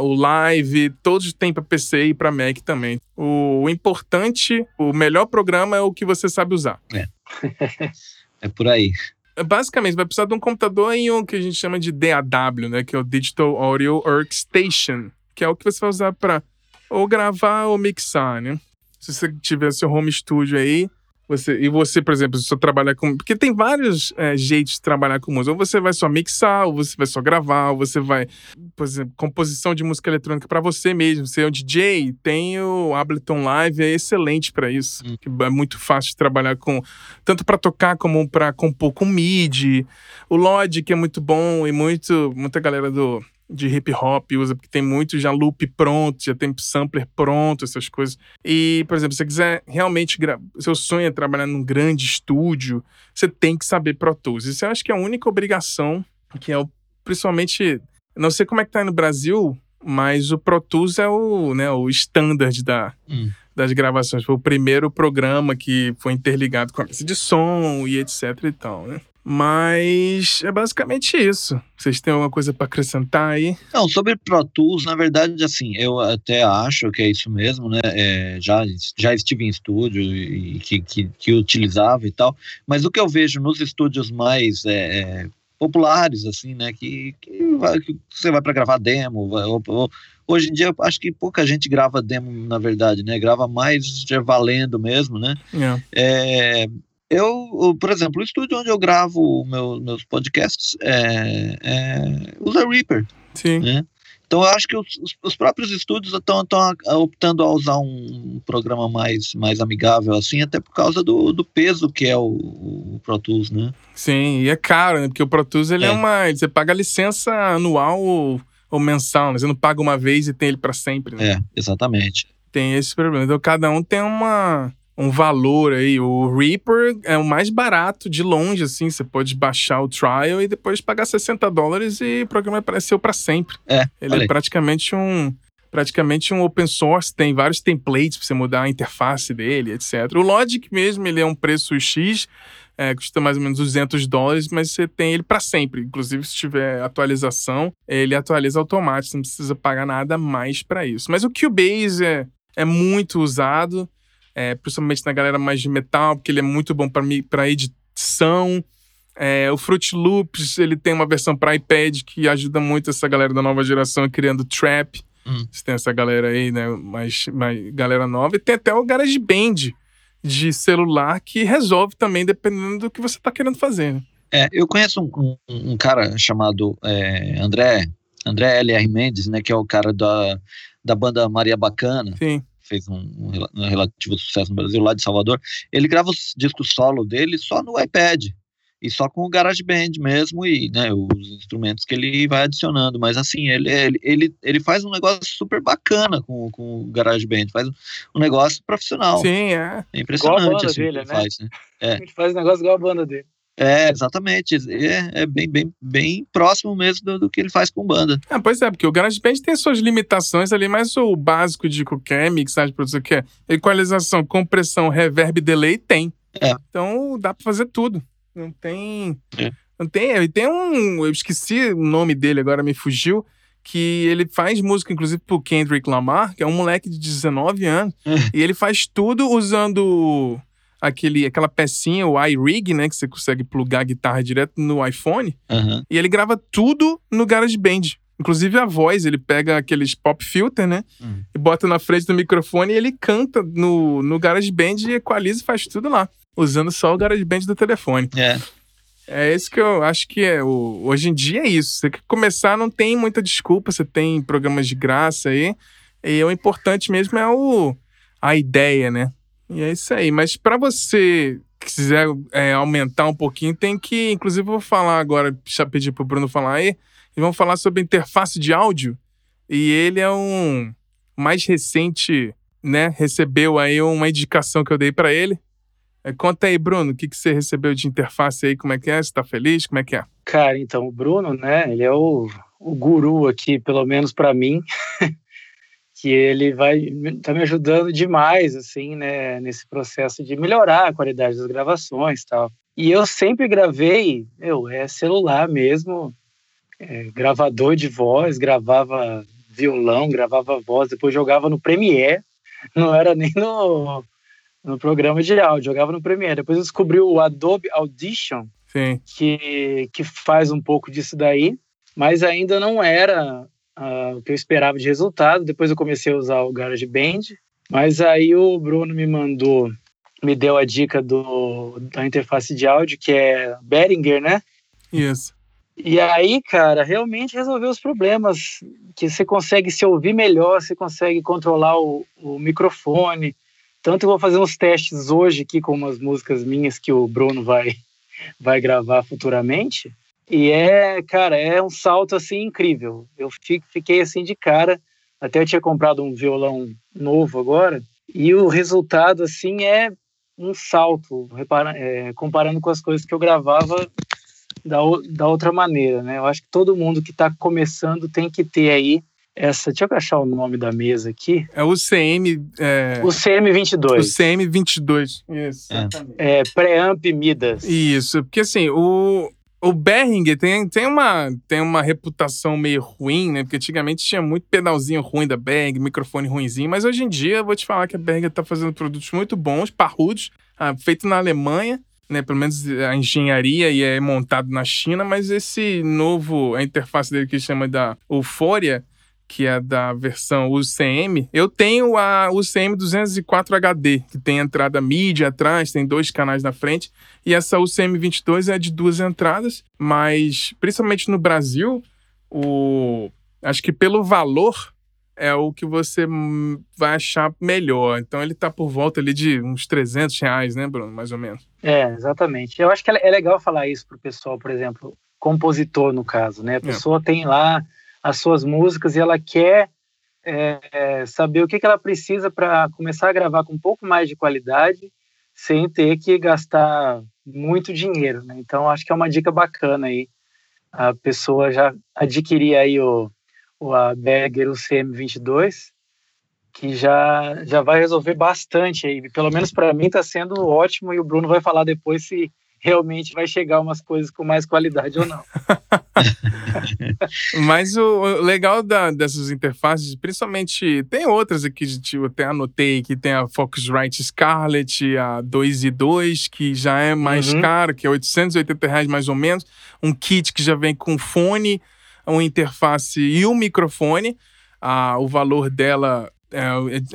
o Live, todos têm para PC e para Mac também. O, o, importante, o melhor programa é o que você sabe usar.
É, é por aí
basicamente, vai precisar de um computador em um que a gente chama de DAW, né? Que é o Digital Audio Workstation, que é o que você vai usar para ou gravar ou mixar, né? Se você tiver seu home studio aí, você, e você, por exemplo, se você trabalhar com. Porque tem vários é, jeitos de trabalhar com música. Ou você vai só mixar, ou você vai só gravar, ou você vai. Por exemplo, composição de música eletrônica para você mesmo. Você é um DJ, tem o Ableton Live, é excelente para isso. Hum. É muito fácil de trabalhar com. Tanto para tocar como para compor com MIDI. O Logic é muito bom e muito, muita galera do de hip hop usa, porque tem muito já loop pronto, já tem sampler pronto, essas coisas. E, por exemplo, se você quiser realmente, seu sonho é trabalhar num grande estúdio, você tem que saber Pro Tools. Isso eu acho que é a única obrigação, que é o, principalmente, não sei como é que tá aí no Brasil, mas o Pro Tools é o, né, o standard da, hum. das gravações. Foi o primeiro programa que foi interligado com a mesa de som e etc e tal, né? Mas é basicamente isso. Vocês têm alguma coisa para acrescentar aí?
Não, sobre Pro Tools, na verdade, assim, eu até acho que é isso mesmo, né? É, já, já estive em estúdio e que, que, que, utilizava e tal, mas o que eu vejo nos estúdios mais é, é populares, assim, né? Que, que, vai, que você vai para gravar demo. Vai, ou, ou, hoje em dia, acho que pouca gente grava demo, na verdade, né? Grava mais valendo mesmo, né?
Yeah.
É, eu, por exemplo, o estúdio onde eu gravo meu, meus podcasts é, é, usa Reaper.
Sim.
Né? Então eu acho que os, os próprios estúdios estão, optando a usar um programa mais, mais amigável assim, até por causa do, do peso que é o, o Pro Tools, né?
Sim, e é caro, né? Porque o Pro Tools ele é, é uma. Você paga a licença anual ou, ou mensal, né? Você não paga uma vez e tem ele para sempre. Né?
É, exatamente.
Tem esse problema. Então cada um tem uma um valor aí. O Reaper é o mais barato de longe, assim. Você pode baixar o trial e depois pagar 60 dólares e o programa apareceu para sempre.
É,
Ele
falei.
é praticamente um praticamente um open source, tem vários templates para você mudar a interface dele, etc. O Logic mesmo, ele é um preço X, é, custa mais ou menos 200 dólares, mas você tem ele para sempre. Inclusive, se tiver atualização, ele atualiza automático, você não precisa pagar nada mais para isso. Mas o Cubase é, é muito usado é, principalmente na galera mais de metal, porque ele é muito bom para edição. É, o Fruit Loops ele tem uma versão para iPad que ajuda muito essa galera da nova geração criando trap.
Hum.
Você tem essa galera aí, né? Mais, mais galera nova. E tem até o GarageBand de celular que resolve também, dependendo do que você está querendo fazer. Né?
É, eu conheço um, um, um cara chamado é, André, André L.R. Mendes, né? Que é o cara da, da banda Maria Bacana.
Sim
fez um, um, relativo sucesso no Brasil, lá de Salvador, ele grava os discos solo dele só no iPad. E só com o GarageBand mesmo e né, os instrumentos que ele vai adicionando. Mas assim, ele, ele, ele, ele faz um negócio super bacana com, com o GarageBand, faz um negócio profissional.
Sim, é.
É impressionante assim,
dele, né?
faz, né?
É. A gente faz um negócio igual a banda dele.
É, exatamente. É, é bem, bem, bem próximo mesmo do, do, que ele faz com banda.
Ah, pois é, porque o GarageBand tem suas limitações ali, mas o básico de qualquer mixagem, produção que é equalização, compressão, reverb, delay, tem.
É.
Então dá pra fazer tudo. Não tem.
É.
Não tem. E tem um. Eu esqueci o nome dele, agora me fugiu. Que ele faz música, inclusive, pro Kendrick Lamar, que é um moleque de 19 anos.
É.
E ele faz tudo usando aquele, aquela pecinha, o iRig, né? Que você consegue plugar a guitarra direto no iPhone.
Uhum.
E ele grava tudo no GarageBand. Inclusive a voz, ele pega aqueles pop filter, né?
Uhum.
E bota na frente do microfone e ele canta no, no GarageBand e equaliza e faz tudo lá. Usando só o GarageBand do telefone.
É.
É isso que eu acho que é. O, hoje em dia é isso. Você quer começar, não tem muita desculpa. Você tem programas de graça aí. E o importante mesmo é o, a ideia, né? E é isso aí. Mas para você quiser é, aumentar um pouquinho, tem que. Inclusive, vou falar agora, já pedir pro Bruno falar aí. E vamos falar sobre interface de áudio. E ele é um mais recente, né? Recebeu aí uma indicação que eu dei para ele. É, conta aí, Bruno, o que, que você recebeu de interface aí? Como é que é? Você tá feliz? Como é que é?
Cara, então, o Bruno, né? Ele é o, o guru aqui, pelo menos para mim. que ele vai tá me ajudando demais assim né nesse processo de melhorar a qualidade das gravações tal e eu sempre gravei eu é celular mesmo é, gravador de voz gravava violão gravava voz depois jogava no Premiere não era nem no no programa de áudio jogava no Premiere depois eu descobri o Adobe Audition
Sim.
que que faz um pouco disso daí mas ainda não era uh, o que eu esperava de resultado. Depois eu comecei a usar o GarageBand, mas aí o Bruno me mandou, me deu a dica do, da interface de áudio, que é Behringer, né?
Isso.
E aí, cara, realmente resolveu os problemas, que você consegue se ouvir melhor, você consegue controlar o, o microfone. Tanto eu vou fazer uns testes hoje aqui com umas músicas minhas que o Bruno vai, vai gravar futuramente. E é, cara, é um salto assim incrível. Eu fiquei assim de cara. Até eu tinha comprado um violão novo agora. E o resultado, assim, é um salto, repara, é, comparando com as coisas que eu gravava da, da outra maneira, né? Eu acho que todo mundo que está começando tem que ter aí essa, deixa eu achar o nome da mesa aqui.
É o CM. É...
O CM22.
O CM22. Isso.
É, é Preamp Midas.
Isso, porque assim, o, o Behringer tem, tem, uma, tem uma reputação meio ruim, né? Porque antigamente tinha muito pedalzinho ruim da Behringer, microfone ruinzinho, mas hoje em dia eu vou te falar que a Behringer tá fazendo produtos muito bons, parrudos, ah, feito na Alemanha né, pelo menos a engenharia e é montado na China, mas esse novo, a interface dele que chama da Euphoria, que é da versão UCM, eu tenho a UCM 204 HD, que tem entrada MIDI atrás, tem dois canais na frente, e essa UCM 22 é de duas entradas, mas principalmente no Brasil, o acho que pelo valor é o que você vai achar melhor. Então ele está por volta ali de uns 300 reais, né, Bruno? Mais ou menos.
É, exatamente. Eu acho que é legal falar isso pro pessoal, por exemplo, compositor no caso, né? A é. pessoa é. tem lá as suas músicas e ela quer é, é, saber o que, que ela precisa para começar a gravar com um pouco mais de qualidade sem ter que gastar muito dinheiro, né? Então acho que é uma dica bacana aí a pessoa já adquirir aí o o Berger, o CM22, que já, já vai resolver bastante aí. Pelo menos para mim está sendo ótimo e o Bruno vai falar depois se realmente vai chegar umas coisas com mais qualidade ou não.
Mas o legal da, dessas interfaces, principalmente, tem outras aqui, eu até anotei que tem a Focusrite Scarlett, a 2 e 2, que já é mais uhum. cara, que é 880 reais mais ou menos. Um kit que já vem com fone, uma interface e um microfone. Ah, o valor dela é,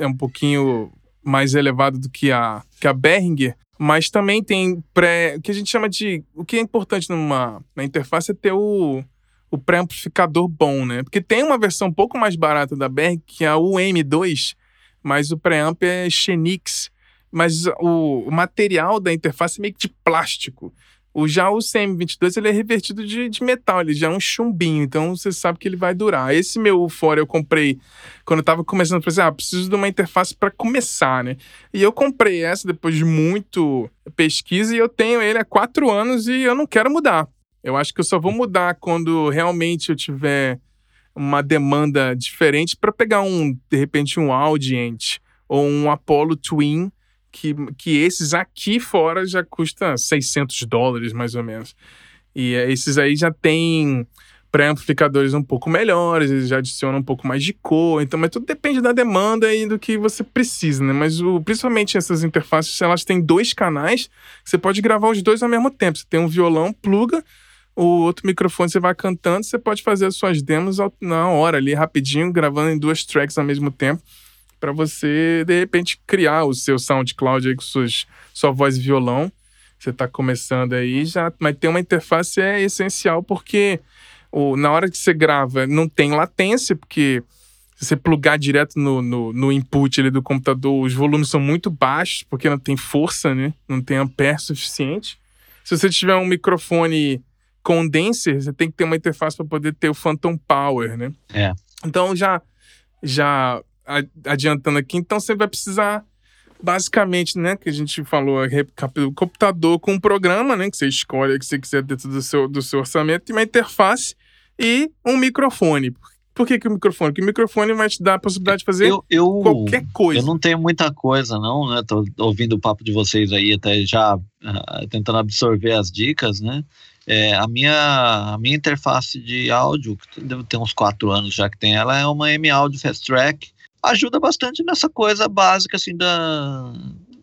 é, um pouquinho mais elevado do que a, que a Behringer, mas também tem pré. O que a gente chama de. O que é importante numa na interface é ter o, o pré-amplificador bom, né? Porque tem uma versão um pouco mais barata da Behringer, que é a UM2, mas o pré-amp é Xenix. Mas o, o material da interface é meio que de plástico. O, já o CM22 ele é revertido de, de, metal, ele já é um chumbinho, então você sabe que ele vai durar. Esse meu fora eu comprei quando eu tava começando, eu falei assim, ah, preciso de uma interface para começar, né? E eu comprei essa depois de muito pesquisa e eu tenho ele há quatro anos e eu não quero mudar. Eu acho que eu só vou mudar quando realmente eu tiver uma demanda diferente para pegar um, de repente, um Audient ou um Apollo Twin que, que esses aqui fora já custa 600 dólares, mais ou menos. E esses aí já tem pré-amplificadores um pouco melhores, eles já adicionam um pouco mais de cor, então, mas tudo depende da demanda e do que você precisa, né? Mas o, principalmente essas interfaces, elas têm dois canais, você pode gravar os dois ao mesmo tempo. Você tem um violão, pluga, o outro microfone você vai cantando, você pode fazer as suas demos na hora ali, rapidinho, gravando em duas tracks ao mesmo tempo para você, de repente, criar o seu SoundCloud aí com suas, sua voz e violão. Você está começando aí já, mas ter uma interface é essencial porque o, na hora que você grava não tem latência, porque se você plugar direto no, no, no, input do computador, os volumes são muito baixos, porque não tem força, né? Não tem ampere suficiente. Se você tiver um microfone condenser, você tem que ter uma interface para poder ter o phantom power, né?
É.
Então já já adiantando aqui, então você vai precisar basicamente, né, que a gente falou, o computador com um programa, né, que você escolhe que você quiser dentro do seu, do seu orçamento, e uma interface e um microfone. Por que, que o microfone? Porque o microfone vai te dar a possibilidade de fazer eu, eu, qualquer coisa.
Eu não tenho muita coisa, não, né? Tô ouvindo o papo de vocês aí, até já uh, tentando absorver as dicas, né? É, a, minha, a minha interface de áudio, que deve ter uns quatro anos já que tem ela, é uma M Audio Fast Track ajuda bastante nessa coisa básica, assim, da,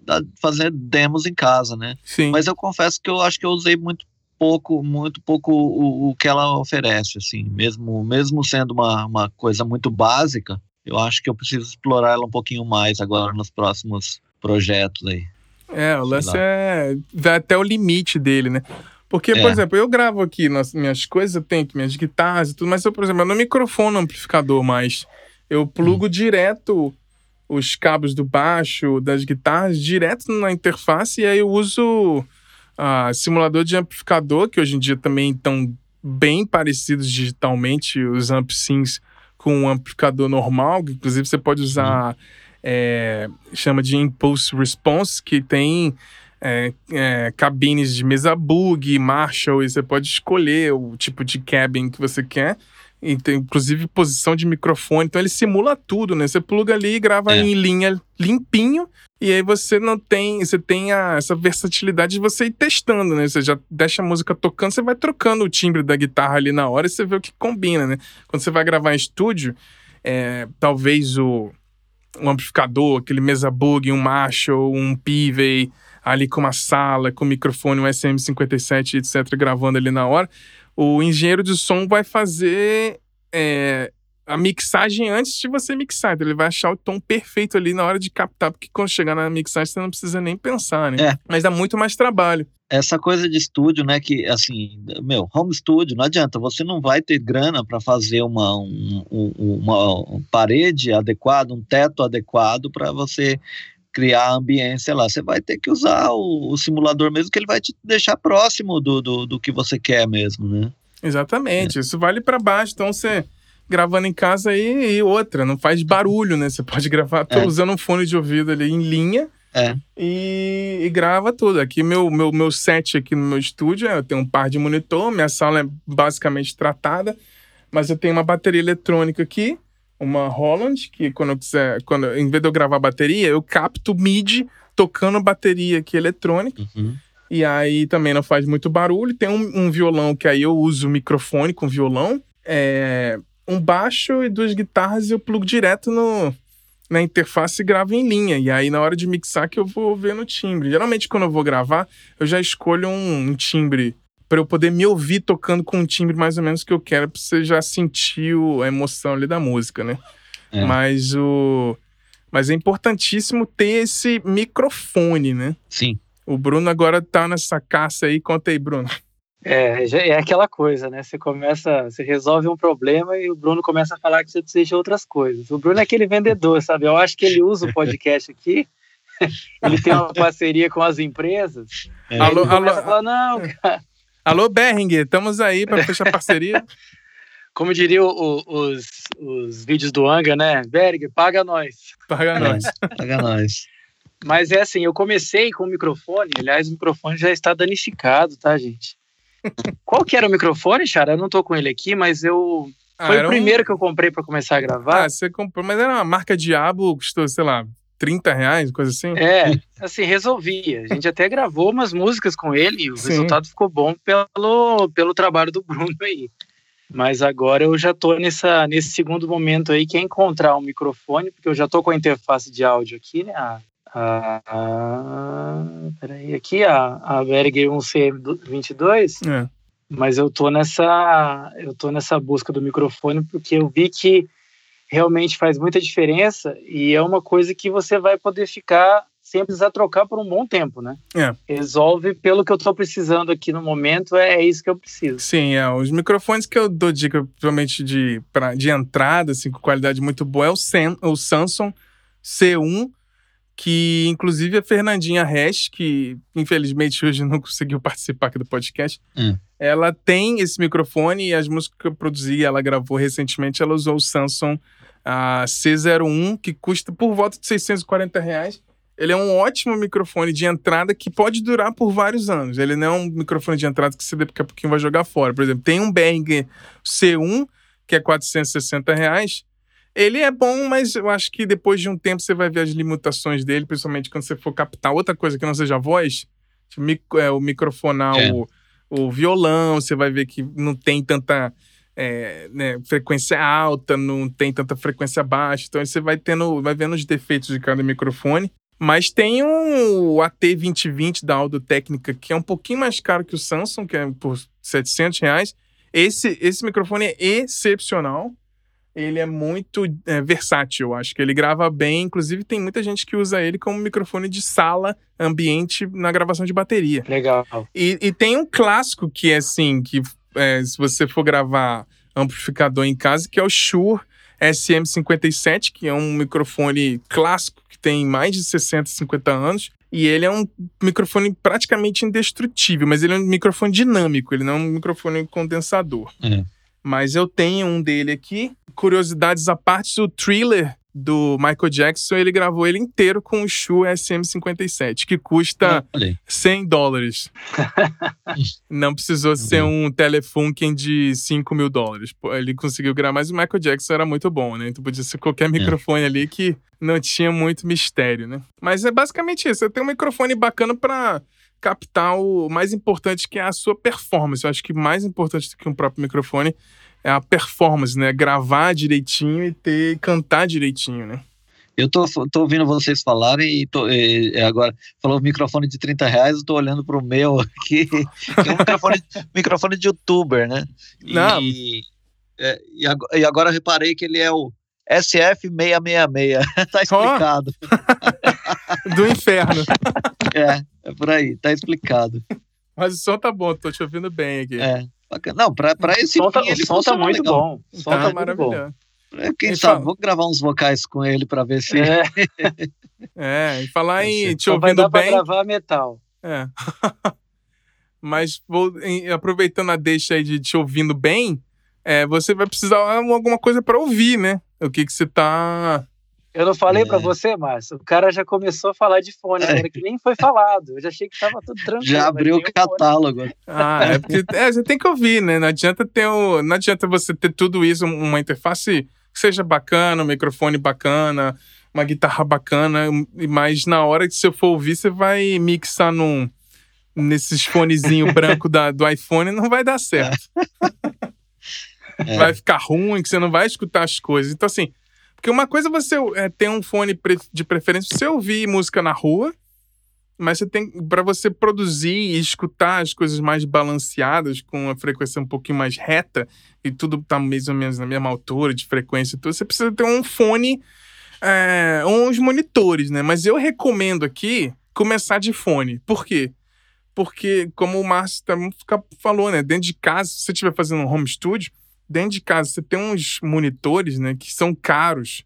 da fazer demos em casa, né?
Sim.
Mas eu confesso que eu acho que eu usei muito pouco, muito pouco o, o que ela oferece, assim, mesmo, mesmo sendo uma, uma coisa muito básica, eu acho que eu preciso explorar ela um pouquinho mais agora nos próximos projetos aí.
É, o lance é vai até o limite dele, né? Porque, é. por exemplo, eu gravo aqui nas minhas coisas, eu tenho aqui minhas guitarras e tudo, mas eu, por exemplo, eu não microfono amplificador mais. Eu plugo hum. direto os cabos do baixo, das guitarras, direto na interface, e aí eu uso uh, simulador de amplificador, que hoje em dia também estão bem parecidos digitalmente, os amp sims com um amplificador normal, que inclusive você pode usar, hum. é, chama de Impulse Response, que tem é, é, cabines de mesa bug, Marshall, e você pode escolher o tipo de cabin que você quer inclusive posição de microfone. Então ele simula tudo, né? Você pluga ali e grava é. em linha limpinho. E aí você não tem, você tem a, essa versatilidade de você ir testando, né? Você já deixa a música tocando, você vai trocando o timbre da guitarra ali na hora e você vê o que combina, né? Quando você vai gravar em estúdio, é, talvez o, um amplificador, aquele mesa bug, um Marshall, um Pivey, ali com uma sala, com microfone, um SM57, etc., gravando ali na hora, o engenheiro de som vai fazer é, a mixagem antes de você mixar. Então ele vai achar o tom perfeito ali na hora de captar, porque quando chegar na mixagem você não precisa nem pensar, né? É. Mas dá muito mais trabalho.
Essa coisa de estúdio, né? Que assim, meu, home studio, não adianta, você não vai ter grana para fazer uma, um, uma parede adequada, um teto adequado para você criar a ambiência lá. Você vai ter que usar o, o, simulador mesmo, que ele vai te deixar próximo do, do, do que você quer mesmo, né?
Exatamente, é. isso vale para baixo. Então você gravando em casa e, e, outra, não faz barulho, né? Você pode gravar, tô é. usando um fone de ouvido ali em linha.
É.
E, e, grava tudo. Aqui, meu, meu, meu set aqui no meu estúdio, eu tenho um par de monitor, minha sala é basicamente tratada, mas eu tenho uma bateria eletrônica aqui, uma Holland, que quando eu quiser, quando, em vez de eu gravar bateria, eu capto MIDI tocando bateria aqui eletrônica.
Uhum.
E aí também não faz muito barulho. Tem um, um, violão que aí eu uso microfone com violão. É, um baixo e duas guitarras e eu plugo direto no, na interface e gravo em linha. E aí, na hora de mixar, que eu vou ver no timbre. Geralmente, quando eu vou gravar, eu já escolho um, um timbre para eu poder me ouvir tocando com um timbre mais ou menos que eu quero, para você já sentir a emoção ali da música, né? É. Mas o. Mas é importantíssimo ter esse microfone, né?
Sim.
O Bruno agora tá nessa caça aí. Conta aí, Bruno.
É, é aquela coisa, né? Você começa, você resolve um problema e o Bruno começa a falar que você precisa de outras coisas. O Bruno é aquele vendedor, sabe? Eu acho que ele usa o podcast aqui, ele tem uma parceria com as empresas. É. Alô, alô, falar, não, cara,
Alô, Behringer, estamos aí para fechar parceria.
Como diriam os, os vídeos do Anga, né? Behringer, paga nós.
Paga é, nós.
paga nós.
Mas é assim, eu comecei com o microfone, aliás, o microfone já está danificado, tá, gente? Qual que era o microfone, Chara? Eu não tô com ele aqui, mas eu. Ah, Foi o primeiro um... que eu comprei para começar a gravar.
Ah, você comprou, mas era uma marca Diabo, custou, sei lá, 30 reais, coisa assim?
É, assim, resolvia. A gente até gravou umas músicas com ele e o Sim. resultado ficou bom pelo, pelo trabalho do Bruno aí. Mas agora eu já tô nessa, nesse segundo momento aí, que é encontrar um microfone, porque eu já tô com a interface de áudio aqui, né? A, a, a peraí, aqui a, a Berger 1CM22.
É.
Mas eu tô nessa eu tô nessa busca do microfone porque eu vi que realmente faz muita diferença e é uma coisa que você vai poder ficar sem precisar trocar por um bom tempo, né?
É.
Resolve pelo que eu estou precisando aqui no momento, é, é, isso que eu preciso.
Sim, é. Os microfones que eu dou dica, principalmente de, pra, de entrada, assim, com qualidade muito boa, é o, Sam, o Samsung C1, que inclusive a Fernandinha Hash, que infelizmente hoje não conseguiu participar aqui do podcast,
hum.
ela tem esse microfone e as músicas que eu produzi, ela gravou recentemente, ela usou o Samsung a C01, que custa por volta de 640 reais. Ele é um ótimo microfone de entrada que pode durar por vários anos. Ele não é um microfone de entrada que você daqui a pouquinho vai jogar fora. Por exemplo, tem um Behringer C1, que é 460 reais. Ele é bom, mas eu acho que depois de um tempo você vai ver as limitações dele, principalmente quando você for captar outra coisa que não seja a voz, tipo, é, o microfonar é. o, o violão, você vai ver que não tem tanta é, né, frequência alta, não tem tanta frequência baixa. Então você vai tendo, vai vendo os defeitos de cada microfone. Mas tem um, o AT2020 da Audio Técnica, que é um pouquinho mais caro que o Samsung, que é por 700 reais. Esse, esse microfone é excepcional. Ele é muito é, versátil, acho que ele grava bem. Inclusive, tem muita gente que usa ele como microfone de sala, ambiente, na gravação de bateria.
Legal.
E, e tem um clássico que é assim, que é, se você for gravar amplificador em casa, que é o Shure SM57, que é um microfone clássico que tem mais de 60, 50 anos. E ele é um microfone praticamente indestrutível, mas ele é um microfone dinâmico, ele não é um microfone condensador.
Uhum.
Mas eu tenho um dele aqui. Curiosidades à parte, o Thriller do Michael Jackson, ele gravou ele inteiro com o Shure SM57, que custa
Olha,
100 dólares. Não precisou ser um Telefunken de 5 mil dólares. Ele conseguiu gravar, mas o Michael Jackson era muito bom, né? Então podia ser qualquer microfone ali que não tinha muito mistério, né? Mas é basicamente isso. Você tem um microfone bacana para captar o mais importante, que é a sua performance. Eu acho que mais importante do que um próprio microfone é a performance, né? Gravar direitinho e ter cantar direitinho, né?
eu tô, tô ouvindo vocês falarem e, tô, agora falou microfone de 30 reais, eu tô olhando pro meu aqui, que é um microfone, microfone de youtuber, né?
Não.
E, é, e, ago- e agora eu reparei que ele é o SF666, tá explicado.
Do inferno.
É, é por aí, tá explicado.
Mas o som tá bom, tô te ouvindo bem aqui.
É, bacana. Não, pra, pra esse
som tá,
fim ele
som tá muito
legal.
bom. O som
tá
tá,
maravilhoso.
É, Quem sabe,
fala-
vou gravar uns vocais com ele pra ver se.
É,
É, e falar em te
só vai
ouvindo
dar pra
bem.
gravar metal.
É. Mas vou, em- aproveitando a deixa aí de te ouvindo bem, é, você vai precisar de alguma coisa pra ouvir, né? O que que você tá.
Eu não falei pra
É.
você, Márcio. O cara já começou a falar de fone
É.
agora, que nem foi falado. Eu já achei que tava tudo tranquilo.
Já abriu o
fone.
catálogo.
Ah, é porque é, você tem que ouvir, né? Não adianta ter o, não adianta você ter tudo isso, uma interface que seja bacana, um microfone bacana, uma guitarra bacana, mas na hora que você for ouvir, você vai mixar num nesses fonezinho branco da, do iPhone, não vai dar certo.
É.
Vai ficar ruim, que você não vai escutar as coisas. Então, assim, porque uma coisa é você é, ter um fone de preferência, você ouvir música na rua, mas você tem para você produzir e escutar as coisas mais balanceadas com a frequência um pouquinho mais reta e tudo tá mais ou menos na mesma altura de frequência e tudo, você precisa ter um fone é, uns monitores, né? Mas eu recomendo aqui começar de fone. Por quê? Porque, como o Márcio também falou, né? Dentro de casa, se você estiver fazendo um home studio, dentro de casa você tem uns monitores, né? Que são caros.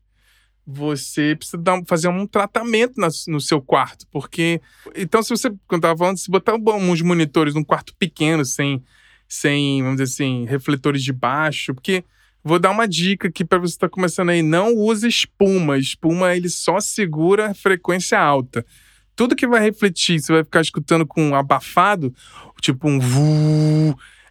Você precisa dar, um- fazer um tratamento na- no seu quarto. Porque. Então, se você, quando eu falando, se botar um- uns monitores num quarto pequeno, sem, sem, vamos dizer assim, refletores de baixo, porque. Vou dar uma dica aqui para você estar começando aí. Não use espuma. Espuma ele só segura frequência alta. Tudo que vai refletir, você vai ficar escutando com abafado, tipo um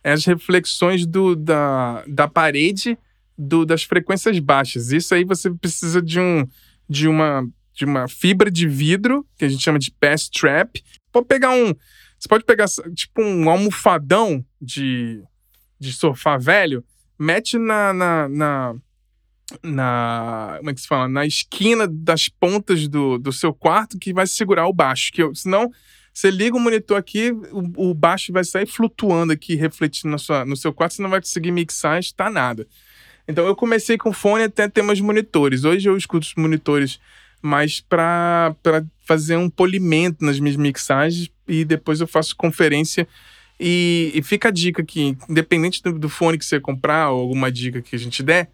é as reflexões do, da, da parede do, das frequências baixas. Isso aí você precisa de, um, de, uma, de uma fibra de vidro, que a gente chama de pass trap. Pode pegar um. Você pode pegar tipo um almofadão de, de sofá velho, mete na, na, na, na- Como é que se fala? Na esquina das pontas do, do seu quarto que vai segurar o baixo. Que eu- senão, você liga o monitor aqui, o, o baixo vai sair flutuando aqui, refletindo na sua, no seu quarto, você não vai conseguir mixar, está nada. Então eu comecei com fone até ter meus monitores. Hoje eu escuto os monitores mais para fazer um polimento nas minhas mixagens e depois eu faço conferência. E, e fica a dica aqui, independente do, do fone que você comprar ou alguma dica que a gente der,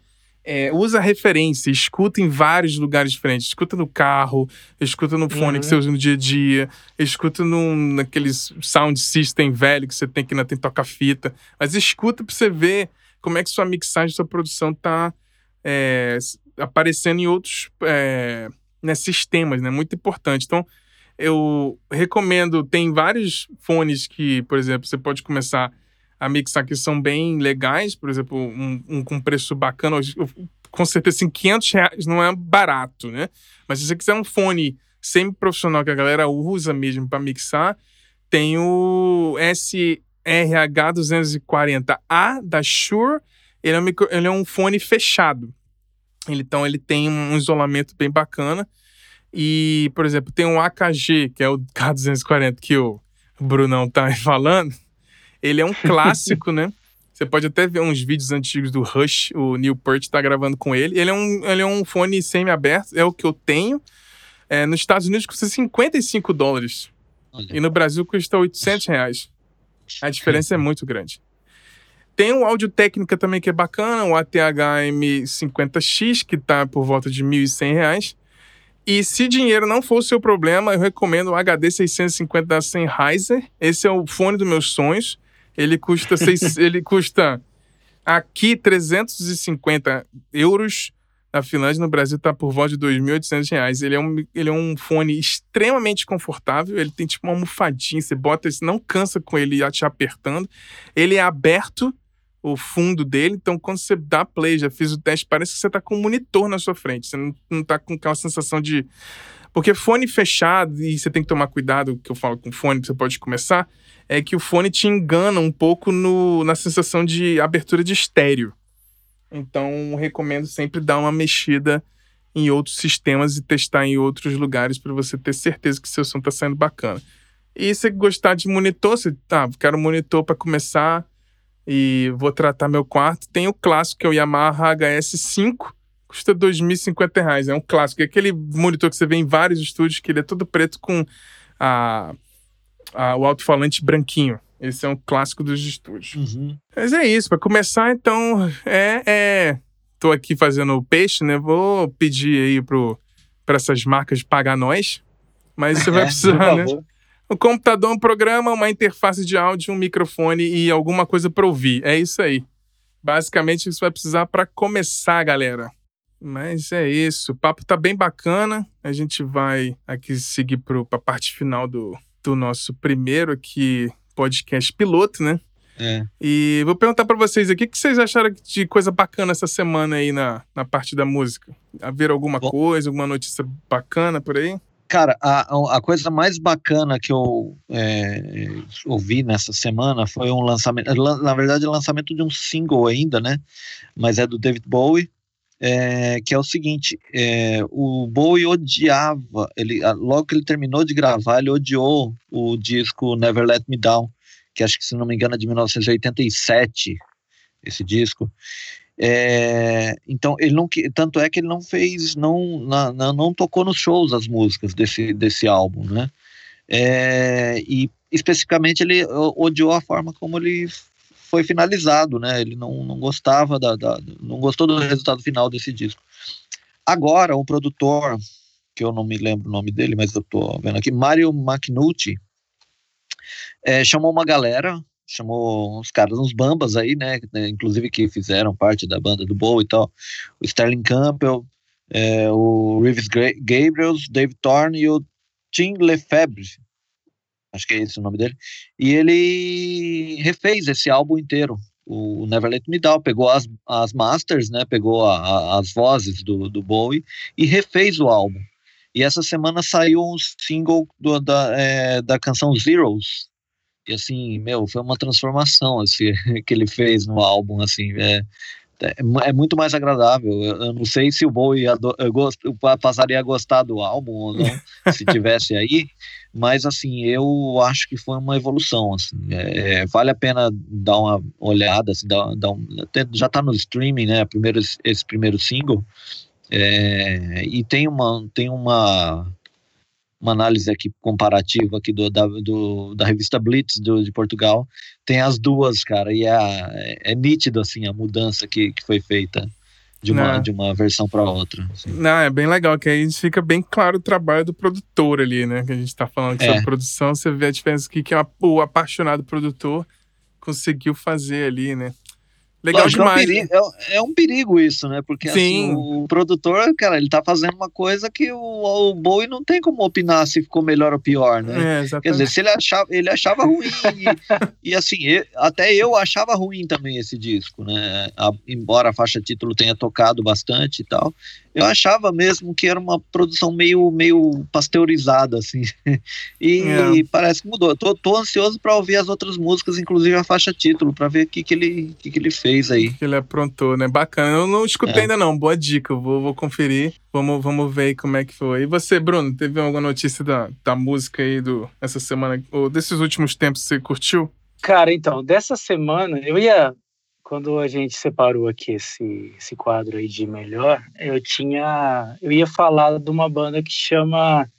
é, usa referência, escuta em vários lugares diferentes. Escuta no carro, escuta no fone
Uhum.
que você usa no dia a dia, escuta num, naqueles sound system velho que você tem que ainda tem toca-fita. Mas escuta pra você ver como é que sua mixagem, sua produção tá é, aparecendo em outros é, né, sistemas, né? Muito importante. Então, eu recomendo, tem vários fones que, por exemplo, você pode começar a mixar que são bem legais, por exemplo, um, um com preço bacana, com certeza, assim, 500 reais não é barato, né? Mas se você quiser um fone semi-profissional que a galera usa mesmo para mixar, tem o SRH240A da Shure, ele é um, micro- ele é um fone fechado. Ele- Então ele tem um isolamento bem bacana. E, por exemplo, tem um AKG, que é o K240 que o Brunão tá falando. Ele é um clássico, né? Você pode até ver uns vídeos antigos do Rush, o Neil Peart tá gravando com ele. Ele é um, ele é um fone semi-aberto, é o que eu tenho. É, nos Estados Unidos custa 55 dólares.
Olha,
E no Brasil custa 800 reais. A diferença é muito grande. Tem um áudio técnica também que é bacana, o ATH-M50X, que tá por volta de 1.100 reais. E se dinheiro não for o seu problema, eu recomendo o HD650 da Sennheiser. Esse é o fone dos meus sonhos. Ele custa, seis, ele custa aqui 350 euros, na Finlândia, no Brasil tá por volta de R$ 2.800. Ele é um ele é um fone extremamente confortável, ele tem tipo uma almofadinha, você bota, você não cansa com ele te apertando. Ele é aberto o fundo dele, então quando você dá play, já fiz o teste, parece que você tá com um monitor na sua frente, você não, não tá com aquela sensação de porque fone fechado, e você tem que tomar cuidado, que eu falo com fone, você pode começar, é que o fone te engana um pouco no, na sensação de abertura de estéreo. Então, recomendo sempre dar uma mexida em outros sistemas e testar em outros lugares para você ter certeza que seu som está saindo bacana. E se gostar de monitor, você, tá, quero um monitor para começar e vou tratar meu quarto. Tem o clássico, que é o Yamaha HS5, custa R$ 2.050. É um clássico. É aquele monitor que você vê em vários estúdios, que ele é todo preto com a, a o alto-falante branquinho. Esse é um clássico dos estúdios. Uhum. Mas é isso. Para começar, então, é, é. Tô aqui fazendo o peixe, né? Vou pedir aí para essas marcas pagar nós. Mas você vai precisar, né? Um computador, um programa, uma interface de áudio, um microfone e alguma coisa para ouvir. É isso aí. Basicamente, isso vai precisar para começar, galera. Mas é isso. O papo tá bem bacana. A gente vai aqui seguir para a parte final do, do nosso primeiro aqui podcast piloto, né? É. E vou perguntar para vocês aqui, o que vocês acharam de coisa bacana essa semana aí na, na parte da música? Haver alguma Bom, coisa, alguma notícia bacana por aí?
Cara, a, a coisa mais bacana que eu é, ouvi nessa semana foi um lançamento, na verdade, o lançamento de um single ainda, né? Mas é do David Bowie, é, que é o seguinte: é, o Bowie odiava, ele, logo que ele terminou de gravar, ele odiou o disco Never Let Me Down, que acho que, se não me engano, é de 1987, esse disco. É, então ele não tanto é que ele não fez não não, não tocou nos shows as músicas desse desse álbum né é, e especificamente ele odiou a forma como ele foi finalizado, né? Ele não, não gostava da, da, não gostou do resultado final desse disco. Agora, o produtor, que eu não me lembro o nome dele, mas eu tô vendo aqui, Mario McNulty, é, chamou uma galera, chamou uns caras, uns bambas aí, né? Inclusive que fizeram parte da banda do Bow e tal. O Sterling Campbell, é, o Reeves Gabriels, Dave Thorne e o Tim Lefebvre acho que é esse o nome dele, e ele refez esse álbum inteiro, o Never Let Me Down, pegou as, as masters, né, pegou a, a, as vozes do, do Bowie e refez o álbum. E essa semana saiu um single do, da, é, da canção Zeros, e assim, meu, foi uma transformação assim, que ele fez no álbum, assim, é, é, é muito mais agradável. Eu, eu, não sei se o Bowie gost, passaria a gostar do álbum ou não, se tivesse aí, mas assim, eu acho que foi uma evolução. Assim, é, vale a pena dar uma olhada, assim, dar, dar um, já está no streaming, né? Primeiro, esse primeiro single. É, e tem uma, tem uma uma análise aqui comparativa aqui do, da, do, da revista Blitz do, de Portugal, tem as duas, cara, e é, é, é nítido, assim, a mudança que, que foi feita de uma, de uma versão para outra.
Assim. Não, é bem legal, que aí fica bem claro o trabalho do produtor ali, né, que a gente tá falando é. sobre produção, você vê a diferença aqui que é o apaixonado produtor conseguiu fazer ali, né. Legal Lógico, demais.
É um, perigo, é, é um, perigo, isso, né? Porque assim, o produtor, cara, ele tá fazendo uma coisa que o, o Bowie não tem como opinar se ficou melhor ou pior, né? É, Quer dizer, se ele achava, ele achava ruim. e, e, assim, eu, até eu achava ruim também esse disco, né? A, embora a faixa título tenha tocado bastante e tal, eu achava mesmo que era uma produção meio, meio pasteurizada, assim. e é. parece que mudou. Tô, tô ansioso para ouvir as outras músicas, inclusive a faixa título, para ver o que, que, ele, que, que ele fez aí.
Que ele aprontou, né? Bacana. Eu não escutei é. ainda não. Boa dica. Eu vou, vou conferir. Vamos, vamos ver como é que foi. E você, Bruno, teve alguma notícia da, da música aí do, essa semana, ou desses últimos tempos, você curtiu?
Cara, então, dessa semana, eu ia quando a gente separou aqui esse, esse quadro aí de melhor, eu tinha. Eu ia falar de uma banda que chama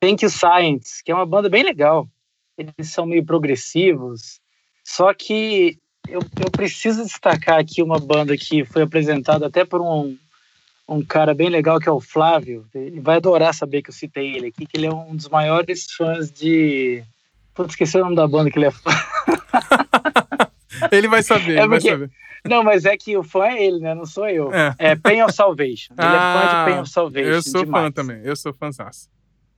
Thank You Science, que é uma banda bem legal. Eles são meio progressivos. Só que eu, eu preciso destacar aqui uma banda que foi apresentada até por um, um cara bem legal que é o Flávio. Ele vai adorar saber que eu citei ele aqui, que ele é um dos maiores fãs de. Putz, esqueci o nome da banda que ele é fã.
Ele vai saber, é ele vai saber.
Não, mas é que o fã é ele, né? Não sou eu. É, é Pain of Salvation. Ele ah, é fã de ah, Pain of Salvation.
Eu sou
demais.
fã também, eu sou fãzão.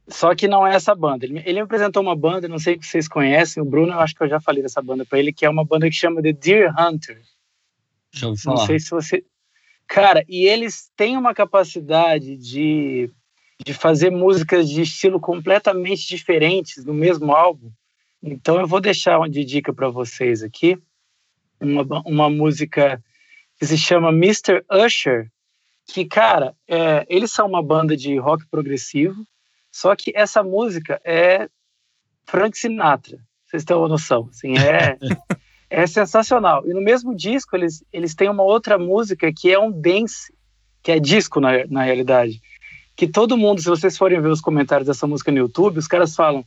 Só que não é essa banda. Ele, ele me apresentou uma banda, não sei se vocês conhecem, o Bruno, eu acho que eu já falei dessa banda para ele, que é uma banda que chama The Deer Hunter.
Deixa eu falar.
Não sei se você. Cara, e eles têm uma capacidade de, de fazer músicas de estilo completamente diferentes no mesmo álbum. Então eu vou deixar uma de dica para vocês aqui. Uma, uma música que se chama Mr. Usher, que, cara, é, eles são uma banda de rock progressivo, só que essa música é Frank Sinatra. Vocês têm uma noção? Assim, é, é sensacional. E no mesmo disco, eles, eles têm uma outra música que é um dance, que é disco na, na realidade. Que todo mundo, se vocês forem ver os comentários dessa música no YouTube, os caras falam: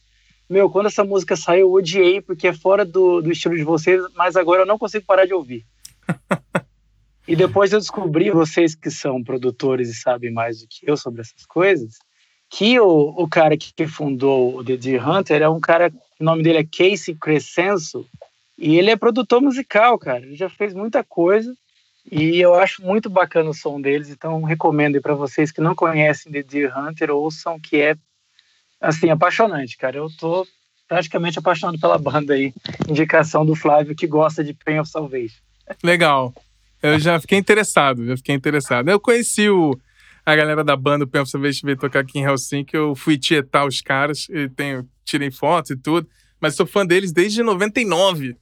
Meu, quando essa música saiu, eu odiei porque é fora do, do estilo de vocês, mas agora eu não consigo parar de ouvir. e depois eu descobri, vocês que são produtores e sabem mais do que eu sobre essas coisas, que o, o cara que fundou o The Deer Hunter é um cara, o nome dele é Casey Crescenzo, e ele é produtor musical, cara. Ele já fez muita coisa e eu acho muito bacana o som deles, então recomendo para vocês que não conhecem The Deer Hunter, ouçam que é assim apaixonante, cara. Eu tô praticamente apaixonado pela banda aí. Indicação do Flávio que gosta de Pain of Salvation.
Legal. Eu já fiquei interessado, já fiquei interessado. Eu conheci o a galera da banda, o Pensa vez veio tocar aqui em Helsinki, eu fui tietar os caras, e tenho, tirei fotos e tudo, mas sou fã deles desde 99.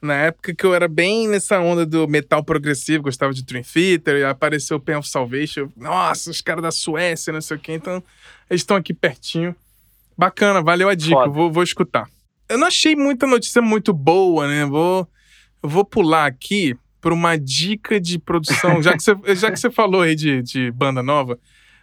Na época que eu era bem nessa onda do metal progressivo, gostava de Dream Theater, e apareceu o Pen of Salvation. Nossa, os caras da Suécia, não sei o quê. Então, eles estão aqui pertinho. Bacana, valeu a dica, vou, vou escutar. Eu não achei muita notícia muito boa, né? Vou, vou pular aqui por uma dica de produção. Já que você, já que você falou aí de, de banda nova,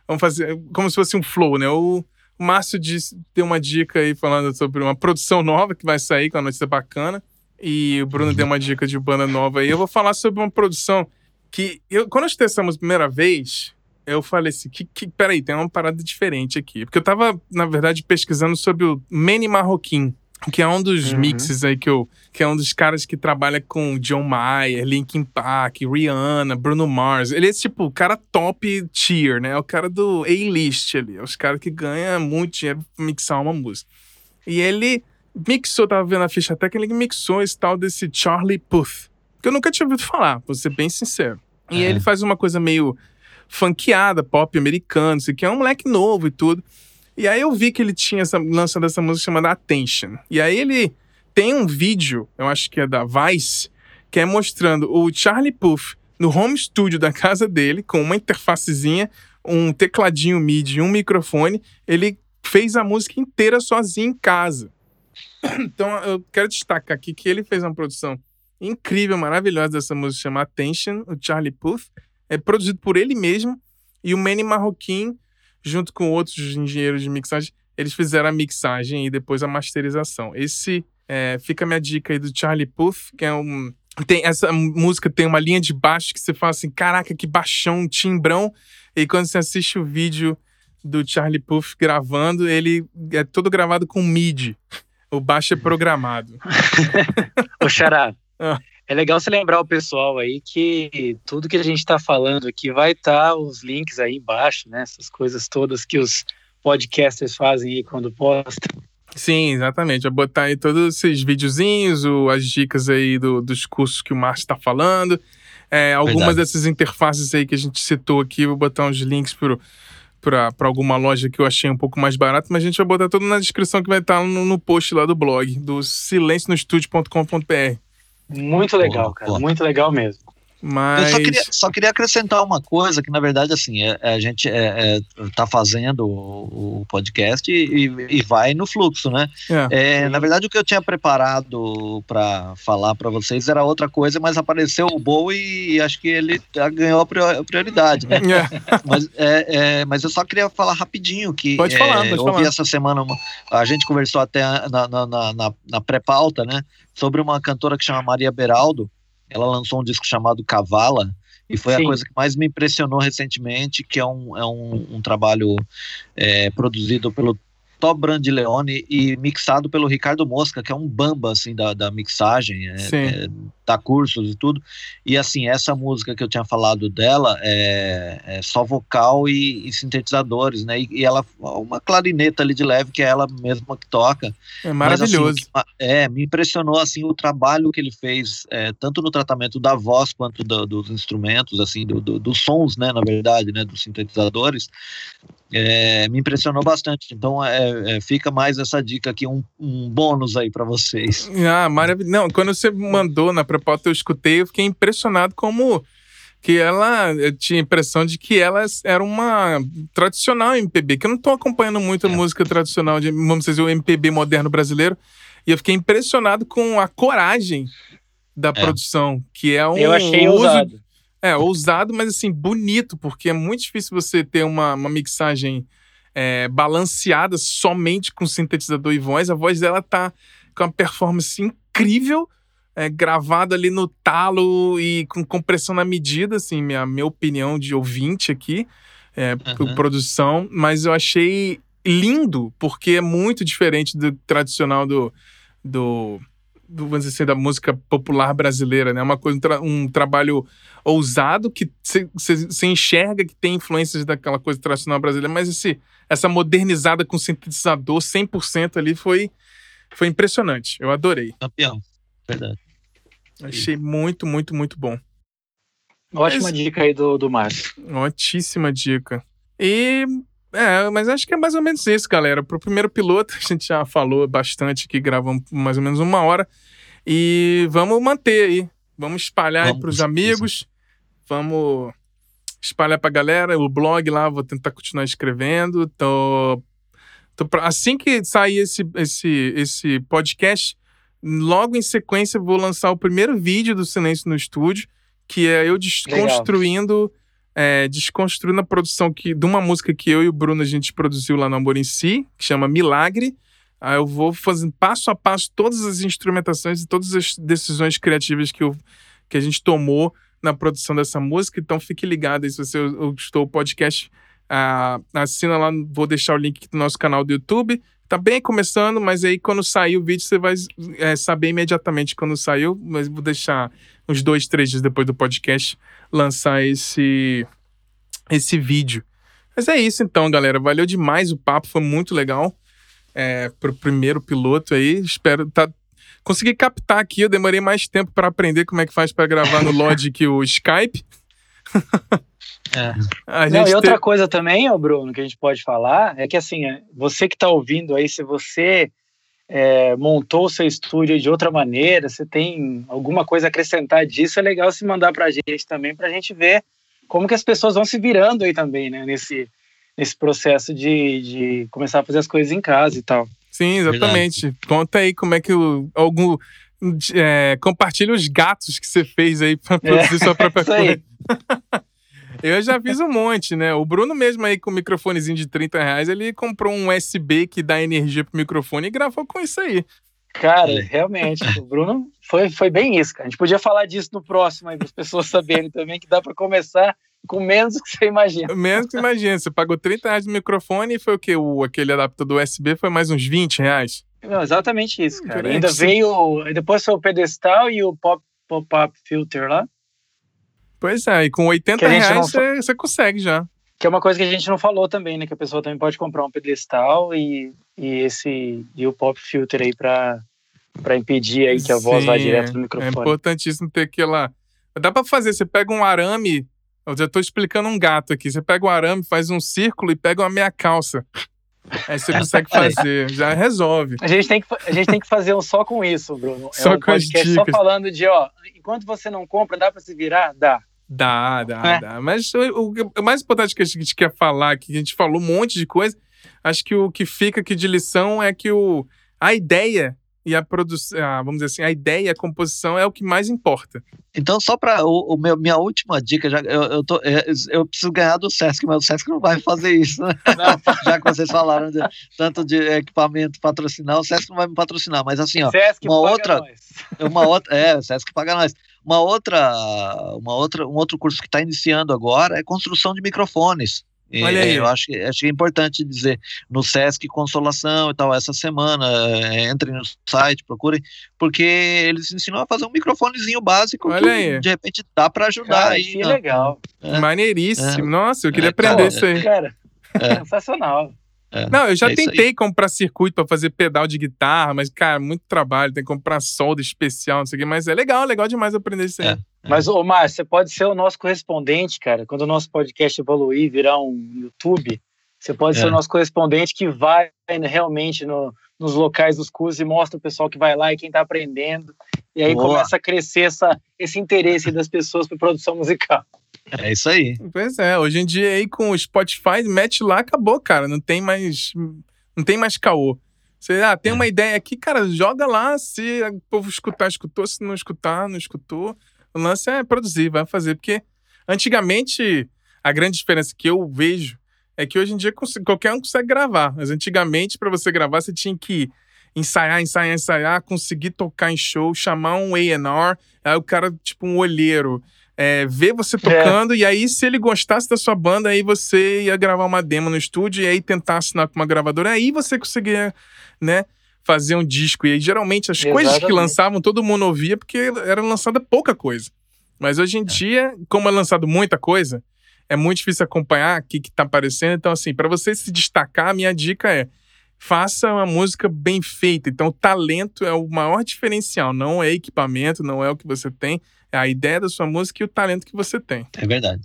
vamos fazer como se fosse um flow, né? O, o Márcio disse, deu uma dica aí falando sobre uma produção nova que vai sair com uma notícia bacana. E o Bruno deu uma dica de banda nova aí. Eu vou falar sobre uma produção que, eu, quando nós testamos a primeira vez, eu falei assim: que, que, peraí, tem uma parada diferente aqui. Porque eu tava, na verdade, pesquisando sobre o Manny Marroquim que é um dos uhum. mixes aí que eu. Que é um dos caras que trabalha com John Mayer, Linkin Park, Rihanna, Bruno Mars. Ele é tipo o cara top tier, né? É o cara do A-list ali. É os caras que ganham muito dinheiro pra mixar uma música. E ele mixou, tava vendo a ficha que ele mixou esse tal desse Charlie Puth. Que eu nunca tinha ouvido falar, pra ser bem sincero. E é. ele faz uma coisa meio funkeada, pop americano, que é um moleque novo e tudo. E aí eu vi que ele tinha essa, lançado essa música chamada Attention. E aí ele tem um vídeo, eu acho que é da Vice, que é mostrando o Charlie Puth no home studio da casa dele, com uma interfacezinha, um tecladinho MIDI, um microfone. Ele fez a música inteira sozinho em casa. Então eu quero destacar aqui que ele fez uma produção incrível, maravilhosa dessa música chamada Attention, o Charlie Puth. É produzido por ele mesmo e o Manny Marroquin junto com outros engenheiros de mixagem, eles fizeram a mixagem e depois a masterização. Esse é, fica a minha dica aí do Charlie Puth, que é um. Tem, essa música tem uma linha de baixo que você fala assim: caraca, que baixão, timbrão. E quando você assiste o vídeo do Charlie Puth gravando, ele é todo gravado com MIDI. O baixo é programado.
Ô, Xará. ah. É legal você lembrar o pessoal aí que tudo que a gente está falando aqui vai estar tá os links aí embaixo, né? Essas coisas todas que os podcasters fazem aí quando postam.
Sim, exatamente. Vou botar aí todos esses videozinhos, o, as dicas aí do, dos cursos que o Márcio está falando. É, algumas Verdade. dessas interfaces aí que a gente citou aqui, vou botar uns links para alguma loja que eu achei um pouco mais barato, mas a gente vai botar tudo na descrição que vai estar tá no, no post lá do blog, do silencionostudio.com.br.
Muito legal, cara. Muito legal mesmo.
Mas... Eu só queria, só queria acrescentar uma coisa que, na verdade, assim, é, é a gente é, é, tá fazendo o, o podcast e, e, vai no fluxo, né? Na verdade, o que eu tinha preparado para falar para vocês era outra coisa, mas apareceu o Bowie e acho que ele ganhou a prioridade, né? Mas, mas eu só queria falar rapidinho que
pode falar, pode
eu ouvi essa semana, a gente conversou até na, na, na, na pré-pauta, né? Sobre uma cantora que chama Maria Beraldo, ela lançou um disco chamado Cavala, e foi Sim. a coisa que mais me impressionou recentemente, que é um, é um, um trabalho é, produzido pelo Top Brandileone e mixado pelo Ricardo Mosca, que é um bamba, assim, da, da mixagem, é, dá cursos e tudo. E, assim, essa música que eu tinha falado dela é, é só vocal e, e, sintetizadores, né? E, e, ela, uma clarineta ali de leve, que é ela mesma que toca.
É maravilhoso.
Mas, assim, é, me impressionou, assim, o trabalho que ele fez, é, tanto no tratamento da voz quanto do, dos instrumentos, assim, do, do, dos sons, né, na verdade, né, dos sintetizadores, é, me impressionou bastante. Então, é, é, fica mais essa dica aqui, um, um bônus aí para vocês.
Ah, maravilha. Não, quando você mandou na proposta, eu escutei, eu fiquei impressionado como que ela eu tinha a impressão de que ela era uma tradicional MPB, que eu não estou acompanhando muito a é. música tradicional de, vamos dizer, o MPB moderno brasileiro, e eu fiquei impressionado com a coragem da é. produção, que é um
eu achei
uso,
ousado.
É, ousado, mas assim, bonito, porque é muito difícil você ter uma, uma mixagem é, balanceada somente com sintetizador e voz. A voz dela tá com uma performance incrível, é, gravada ali no talo e com compressão na medida, assim, minha, minha opinião de ouvinte aqui, é, uhum. produção, mas eu achei lindo, porque é muito diferente do tradicional do, do do, vamos dizer assim, da música popular brasileira, né? Uma coisa, um, tra um trabalho ousado que você enxerga que tem influências daquela coisa tradicional brasileira, mas esse, essa modernizada com sintetizador 100% ali foi, foi impressionante. Eu adorei.
Campeão, verdade.
Achei muito, muito, muito bom.
Ótima mas, dica aí do, do Márcio.
Ótima dica. E é, mas acho que é mais ou menos isso, galera. Pro primeiro piloto, a gente já falou bastante que gravamos mais ou menos uma hora. E vamos manter aí. Vamos espalhar vamos, aí pros amigos. Vamos espalhar pra galera. O blog lá, vou tentar continuar escrevendo. Tô, tô pra, assim que sair esse, esse, esse podcast, logo em sequência vou lançar o primeiro vídeo do Silêncio no Estúdio, que é eu desconstruindo. É, desconstruindo a produção que, de uma música que eu e o Bruno a gente produziu lá no Amor em Si, que chama Milagre. Aí eu vou fazendo passo a passo todas as instrumentações e todas as decisões criativas que, eu, que a gente tomou na produção dessa música. Então fique ligado aí se você gostou do podcast. Ah, assina lá, vou deixar o link do nosso canal do YouTube. Tá bem começando, mas aí quando sair o vídeo você vai é, saber imediatamente quando saiu. Mas vou deixar uns dois, três dias depois do podcast lançar esse, esse vídeo. Mas é isso então, galera. Valeu demais o papo, foi muito legal. É, pro primeiro piloto aí. Espero tá, conseguir captar aqui. Eu demorei mais tempo para aprender como é que faz para gravar no Logic o Skype.
É. Não, e outra tem... coisa também, ó, Bruno, que a gente pode falar é que assim, é, você que está ouvindo aí, se você é, montou o seu estúdio de outra maneira, você tem alguma coisa a acrescentar disso, é legal se mandar para a gente também, para a gente ver como que as pessoas vão se virando aí também, né, nesse, nesse processo de, de começar a fazer as coisas em casa e tal.
Sim, exatamente. Verdade. Conta aí como é que o, algum é, compartilha os gatos que você fez aí para produzir é, sua própria coisa. Eu já fiz um monte, né? O Bruno mesmo aí com o microfonezinho de 30 reais, ele comprou um USB que dá energia pro microfone e gravou com isso aí.
Cara, realmente, o Bruno foi, foi bem isso, cara. A gente podia falar disso no próximo aí, para as pessoas saberem também que dá para começar com menos do que você imagina.
Menos do que você imagina. Você pagou 30 reais no microfone e foi o quê? O, aquele adaptador USB foi mais uns 20 reais?
Não, exatamente isso, cara. Ainda veio. Depois foi o pedestal e o pop-up pop filter lá.
Pois é, e com 80 reais você, consegue já.
Que é uma coisa que a gente não falou também, né? Que a pessoa também pode comprar um pedestal e, e esse e o pop filter aí para para impedir aí que a voz vá direto no é microfone.
É importantíssimo ter aquela. Dá para fazer, você pega um arame, eu já tô explicando um gato aqui. Você pega um arame, faz um círculo e pega uma meia calça. Aí você consegue fazer, já resolve.
A gente tem que, a gente tem que fazer um só com isso, Bruno. É só um com as dicas. só falando de, ó, enquanto você não compra, dá para se virar? Dá.
Dá, dá, é. dá. Mas o, o, mais importante que a gente quer falar, que a gente falou um monte de coisa, acho que o que fica aqui de lição é que o, a ideia e a produção, vamos dizer assim, a ideia e a composição é o que mais importa.
Então, só para o, o, meu, minha última dica, já, eu, eu, tô, é, eu, preciso ganhar do Sesc, mas o Sesc não vai fazer isso, né? já que vocês falaram de, tanto de equipamento patrocinar, o Sesc não vai me patrocinar, mas assim, ó,
Sesc
uma outra, nós. uma outra, é, o Sesc paga nós. Uma outra, uma outra, um outro curso que está iniciando agora é construção de microfones. E, eu acho, acho que é importante dizer no Sesc Consolação e tal, essa semana, é, entrem no site, procurem, porque eles ensinam a fazer um microfonezinho básico
Olha
que
aí.
de repente dá para ajudar
Cara,
aí.
que legal.
É.
Maneiríssimo. Nossa, eu queria
É,
aprender
cara,
isso aí.
Cara,
É.
sensacional.
É,
Não, eu já
é
tentei comprar circuito pra fazer pedal de guitarra, mas, cara, muito trabalho, tem que comprar solda especial, não sei o quê, mas é legal, legal demais aprender isso aí.
É.
Mas, ô Márcio, você pode ser o nosso correspondente, cara. Quando o nosso podcast evoluir e virar um YouTube, você pode
É.
ser o nosso correspondente que vai realmente no- nos locais dos cursos e mostra o pessoal que vai lá e quem está aprendendo. E aí
Boa.
começa a crescer essa, esse interesse das pessoas por produção musical.
É isso aí.
Pois é, hoje em dia aí com o Spotify, mete lá, acabou, cara. Não tem mais. Não tem mais caô. Você ah, tem
É.
uma ideia aqui, cara, joga lá. Se o povo escutar, escutou. Se não escutar, não escutou. O lance é produzir, vai fazer. Porque antigamente, a grande diferença que eu vejo é que hoje em dia qualquer um consegue gravar. Mas antigamente, para você gravar, você tinha que ensaiar, ensaiar, ensaiar, conseguir tocar em show, chamar um A&R, aí o cara, tipo, um olheiro, é, ver você tocando, e aí, se ele gostasse da sua banda, aí você ia gravar uma demo no estúdio e aí tentar assinar com uma gravadora, aí você conseguia, né, fazer um disco. E aí, geralmente, as coisas que
Exatamente.
lançavam, todo mundo ouvia, porque era lançada pouca coisa. Mas hoje em dia, como é lançado muita coisa, é muito difícil acompanhar o que, que tá aparecendo. Então, assim, para você se destacar, a minha dica é faça uma música bem feita. Então, o talento é o maior diferencial, não é equipamento, não é o que você tem, é a ideia da sua música e o talento que você tem.
É verdade.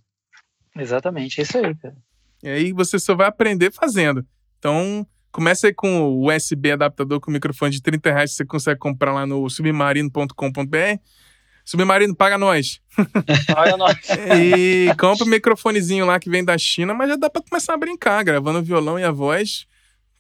Exatamente, é isso aí, cara.
E aí você só vai aprender fazendo. Então, começa aí com o USB adaptador com microfone de 30 reais que você consegue comprar lá no submarino.com.br. Submarino, paga nós.
Olha nós.
E compra o microfonezinho lá que vem da China, mas já dá pra começar a brincar, gravando o violão e a voz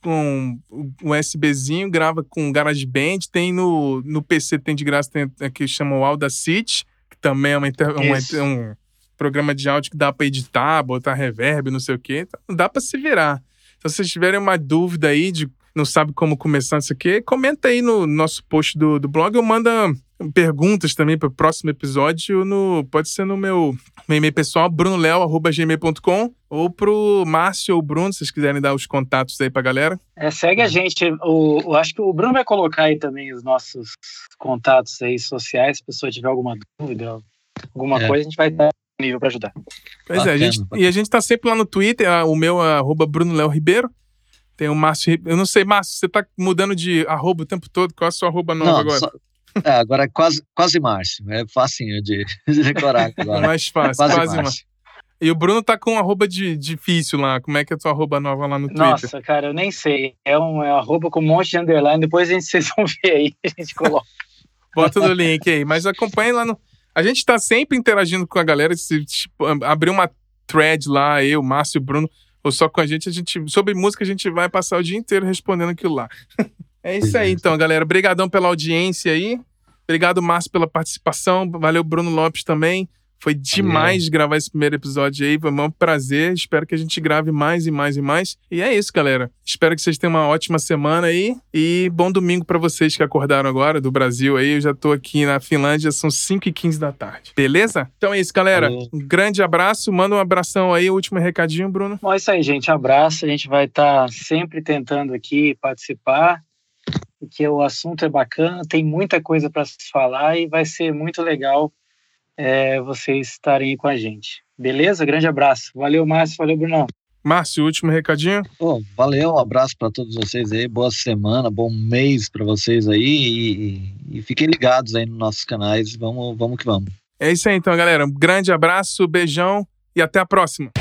com o USBzinho, grava com GarageBand, tem no, no PC tem de graça, tem é, que chama o Audacity, também é uma, inter- uma- um programa de áudio que dá pra editar, botar reverb, não sei o quê, então dá pra se virar. Então, se vocês tiverem uma dúvida aí de não sabe como começar isso aqui, comenta aí no nosso post do, do blog ou manda perguntas também para o próximo episódio. No, pode ser no meu, meu e-mail pessoal, brunoleo.gmail.com ou pro Márcio ou Bruno, se vocês quiserem dar os contatos aí pra galera.
É, segue a gente. O, eu acho que o Bruno vai colocar aí também os nossos contatos aí sociais. Se a pessoa tiver alguma dúvida, alguma
É.
coisa, a gente vai estar disponível para ajudar.
Pois é, a
Bacana,
gente,
bacana.
e a gente tá sempre lá no Twitter, o meu é arroba Bruno Léo Ribeiro. Tem o Márcio Eu não sei, Márcio, você tá mudando de arroba o tempo todo. Qual é a sua arroba nova
Não,
agora?
só- é, agora é quase, quase Márcio. É facinho de, de decorar
É
agora.
mais fácil,
quase,
quase,
Márcio.
Márcio. E o Bruno tá com um arroba de, difícil lá. Como é que é a tua arroba nova lá no Twitter?
Nossa, cara, eu nem sei. É um, é um arroba com um monte de underline. Depois a gente, vocês vão ver aí. A gente coloca.
Bota no link aí. Mas acompanhe lá no. A gente tá sempre interagindo com a galera. Se tipo, abrir uma thread lá, eu, Márcio e o Bruno, ou só com a gente, a gente. Sobre música, a gente vai passar o dia inteiro respondendo aquilo lá. é isso aí, então, galera. Obrigadão pela audiência aí. Obrigado, Márcio, pela participação. Valeu, Bruno Lopes também. Foi demais gravar esse primeiro episódio aí. Foi um prazer. Espero que a gente grave mais e mais e mais. E é isso, galera. Espero que vocês tenham uma ótima semana aí. E bom domingo pra vocês que acordaram agora do Brasil aí. Eu já tô aqui na Finlândia, são 5 e 15 da tarde. Beleza? Então é isso, galera.
Falou.
Um grande abraço. Manda um abração aí. Último recadinho, Bruno.
Bom, é isso aí, gente. Abraço. A gente vai estar sempre tentando aqui participar. Porque o assunto é bacana, tem muita coisa para se falar e vai ser muito legal é, vocês estarem aí com a gente. Beleza? Grande abraço. Valeu, Márcio. Valeu, Brunão.
Márcio, último recadinho.
Pô, valeu, um abraço para todos vocês aí, boa semana, bom mês para vocês aí e, e fiquem ligados aí nos nossos canais, vamos, vamos que vamos.
É isso aí, então, galera. Um grande abraço, beijão e até a próxima.